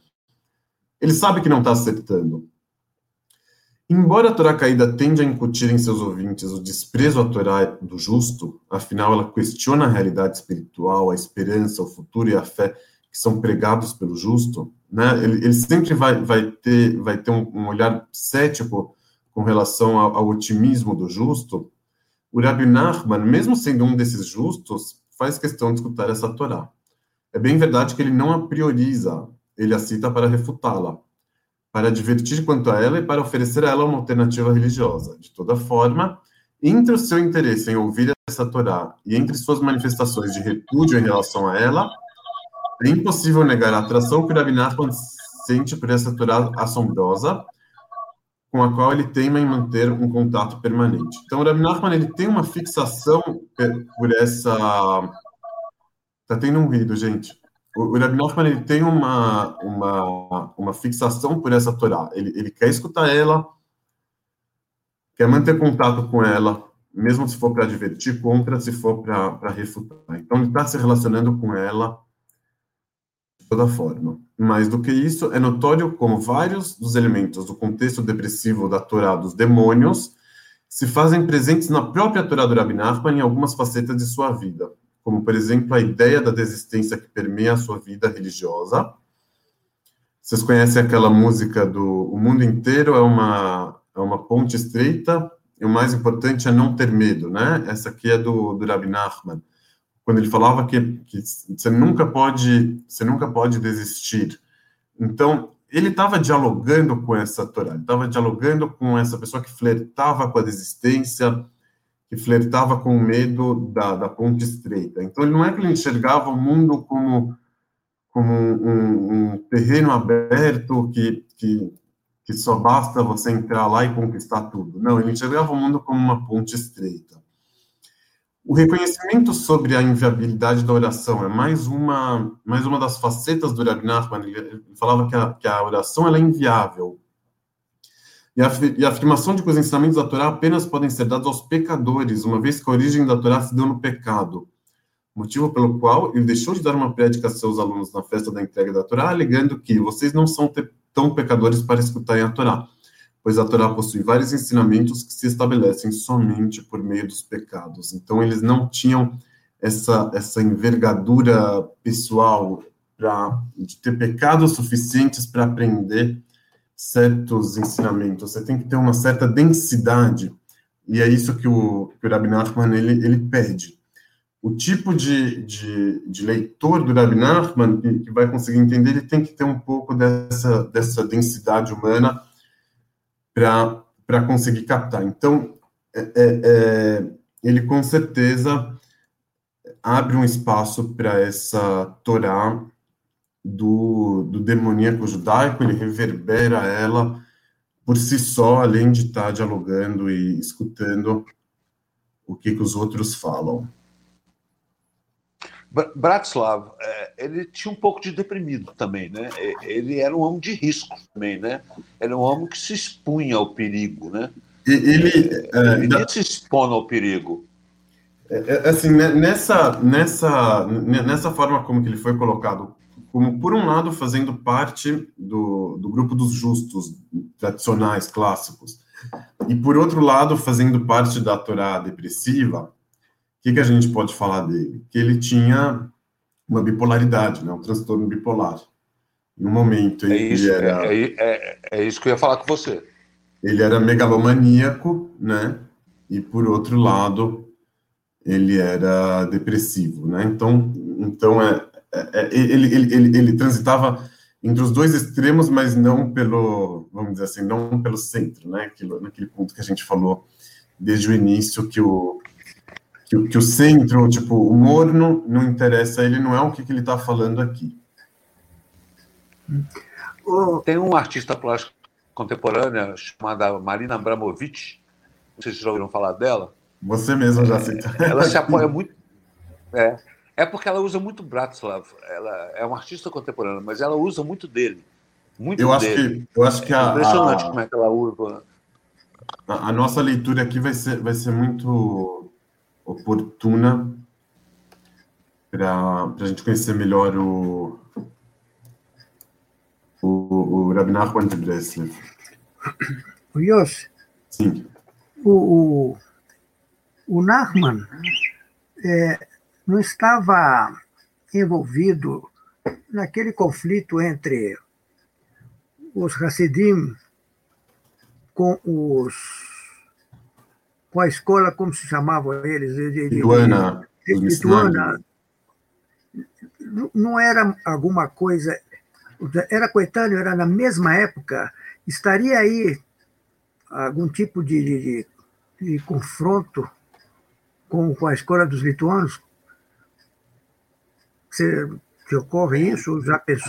Ele sabe que não está acertando. Embora a Torá caída tende a incutir em seus ouvintes o desprezo à Torá do justo, afinal ela questiona a realidade espiritual, a esperança, o futuro e a fé que são pregados pelo justo, né? Ele, ele sempre vai, vai ter, vai ter um, um olhar cético com relação ao, ao otimismo do justo, o Rabbi Nachman, mesmo sendo um desses justos, faz questão de escutar essa Torá. É bem verdade que ele não a prioriza, ele a cita para refutá-la, para advertir quanto a ela e para oferecer a ela uma alternativa religiosa. De toda forma, entre o seu interesse em ouvir essa Torá e entre suas manifestações de repúdio em relação a ela, é impossível negar a atração que o Rabbi Nachman sente por essa Torá assombrosa, com a qual ele teima em manter um contato permanente. Então, o Rabi Nachman ele tem uma fixação por essa. Está tendo um ruído, gente. O, Rabi Nachman ele tem uma, uma, uma fixação por essa Torá. Ele, ele quer escutar ela, quer manter contato com ela, mesmo se for para divertir, contra se for para refutar. Então, ele está se relacionando com ela toda forma. Mais do que isso, é notório como vários dos elementos do contexto depressivo da Torá dos demônios se fazem presentes na própria Torá do Rabbi Nachman em algumas facetas de sua vida, como, por exemplo, a ideia da desistência que permeia a sua vida religiosa. Vocês conhecem aquela música do O Mundo Inteiro é uma, é uma ponte estreita e o mais importante é não ter medo, né? Essa aqui é do, do Rabbi Nachman quando ele falava que, que você nunca pode você nunca pode desistir. Então ele estava dialogando com essa Torá, estava dialogando com essa pessoa que flertava com a desistência, que flertava com o medo da, da ponte estreita. Então ele não é que ele enxergava o mundo como como um, um terreno aberto que, que que só basta você entrar lá e conquistar tudo. Não, ele enxergava o mundo como uma ponte estreita. O reconhecimento sobre a inviabilidade da oração é mais uma, mais uma das facetas do Rabbi Nachman. Ele, falava que a, que a oração ela é inviável. E a, e a, afirmação de que os ensinamentos da Torá apenas podem ser dados aos pecadores, uma vez que a origem da Torá se deu no pecado. Motivo pelo qual ele deixou de dar uma prédica a seus alunos na festa da entrega da Torá, alegando que vocês não são tão pecadores para escutarem a Torá pois a Torá possui vários ensinamentos que se estabelecem somente por meio dos pecados. Então, eles não tinham essa, essa envergadura pessoal para de ter pecados suficientes para aprender certos ensinamentos. Você tem que ter uma certa densidade, e é isso que o, que o Nachman ele, ele pede. O tipo de, de, de leitor do Rabbi Nachman que, que vai conseguir entender, ele tem que ter um pouco dessa, dessa densidade humana, para conseguir captar. Então, é, é, é, ele com certeza abre um espaço para essa Torá do, do demoníaco judaico, ele reverbera ela por si só, além de estar tá dialogando e escutando o que, que os outros falam. Bratislav, é, ele tinha um pouco de deprimido também, né? Ele era um homem de risco também, né? Era um homem que se expunha ao perigo, né? Ele, é, ele da... se expõe ao perigo. É, assim, né, nessa, nessa, nessa forma como que ele foi colocado, como por um lado fazendo parte do, do grupo dos justos tradicionais, clássicos, e por outro lado, fazendo parte da Torá depressiva, que, que a gente pode falar dele? Que ele tinha uma bipolaridade, né? um transtorno bipolar. No momento em É isso, que ele era, é, é- é- é isso que eu ia falar com você. ele era megalomaníaco, né? E por outro lado, ele era depressivo, né? Então, então é, é- é- ele, ele, ele, ele transitava entre os dois extremos, mas não pelo, vamos dizer assim, não pelo centro, né? Aquilo, naquele ponto que a gente falou desde o início que o que, o- que o centro, tipo, o morno não interessa ele, não é o que, que ele está falando aqui. Tem uma artista plástica contemporânea chamada Marina Abramovic, vocês já ouviram falar dela. Você mesmo já citou. Ela se apoia *laughs* muito. É, é porque ela usa muito Bratislav. Ela é uma artista contemporânea, mas ela usa muito dele. Muito Eu acho dele. que eu acho que É a, impressionante a- como é que ela usa. A, a nossa leitura aqui vai ser, vai ser muito oportuna para a gente conhecer melhor o, o, o Rabbi Nachman de Breslev. o Yossi, Sim, o, o, o Nachman é, não estava envolvido naquele conflito entre os Hassidim com os com a escola, como se chamavam eles? De, de- de- Lituana. Não- era alguma coisa. Era coetâneo, era na mesma época. Estaria aí algum tipo de, de, de- de confronto com, com a escola dos lituanos? Você, te ocorre isso? Já pensou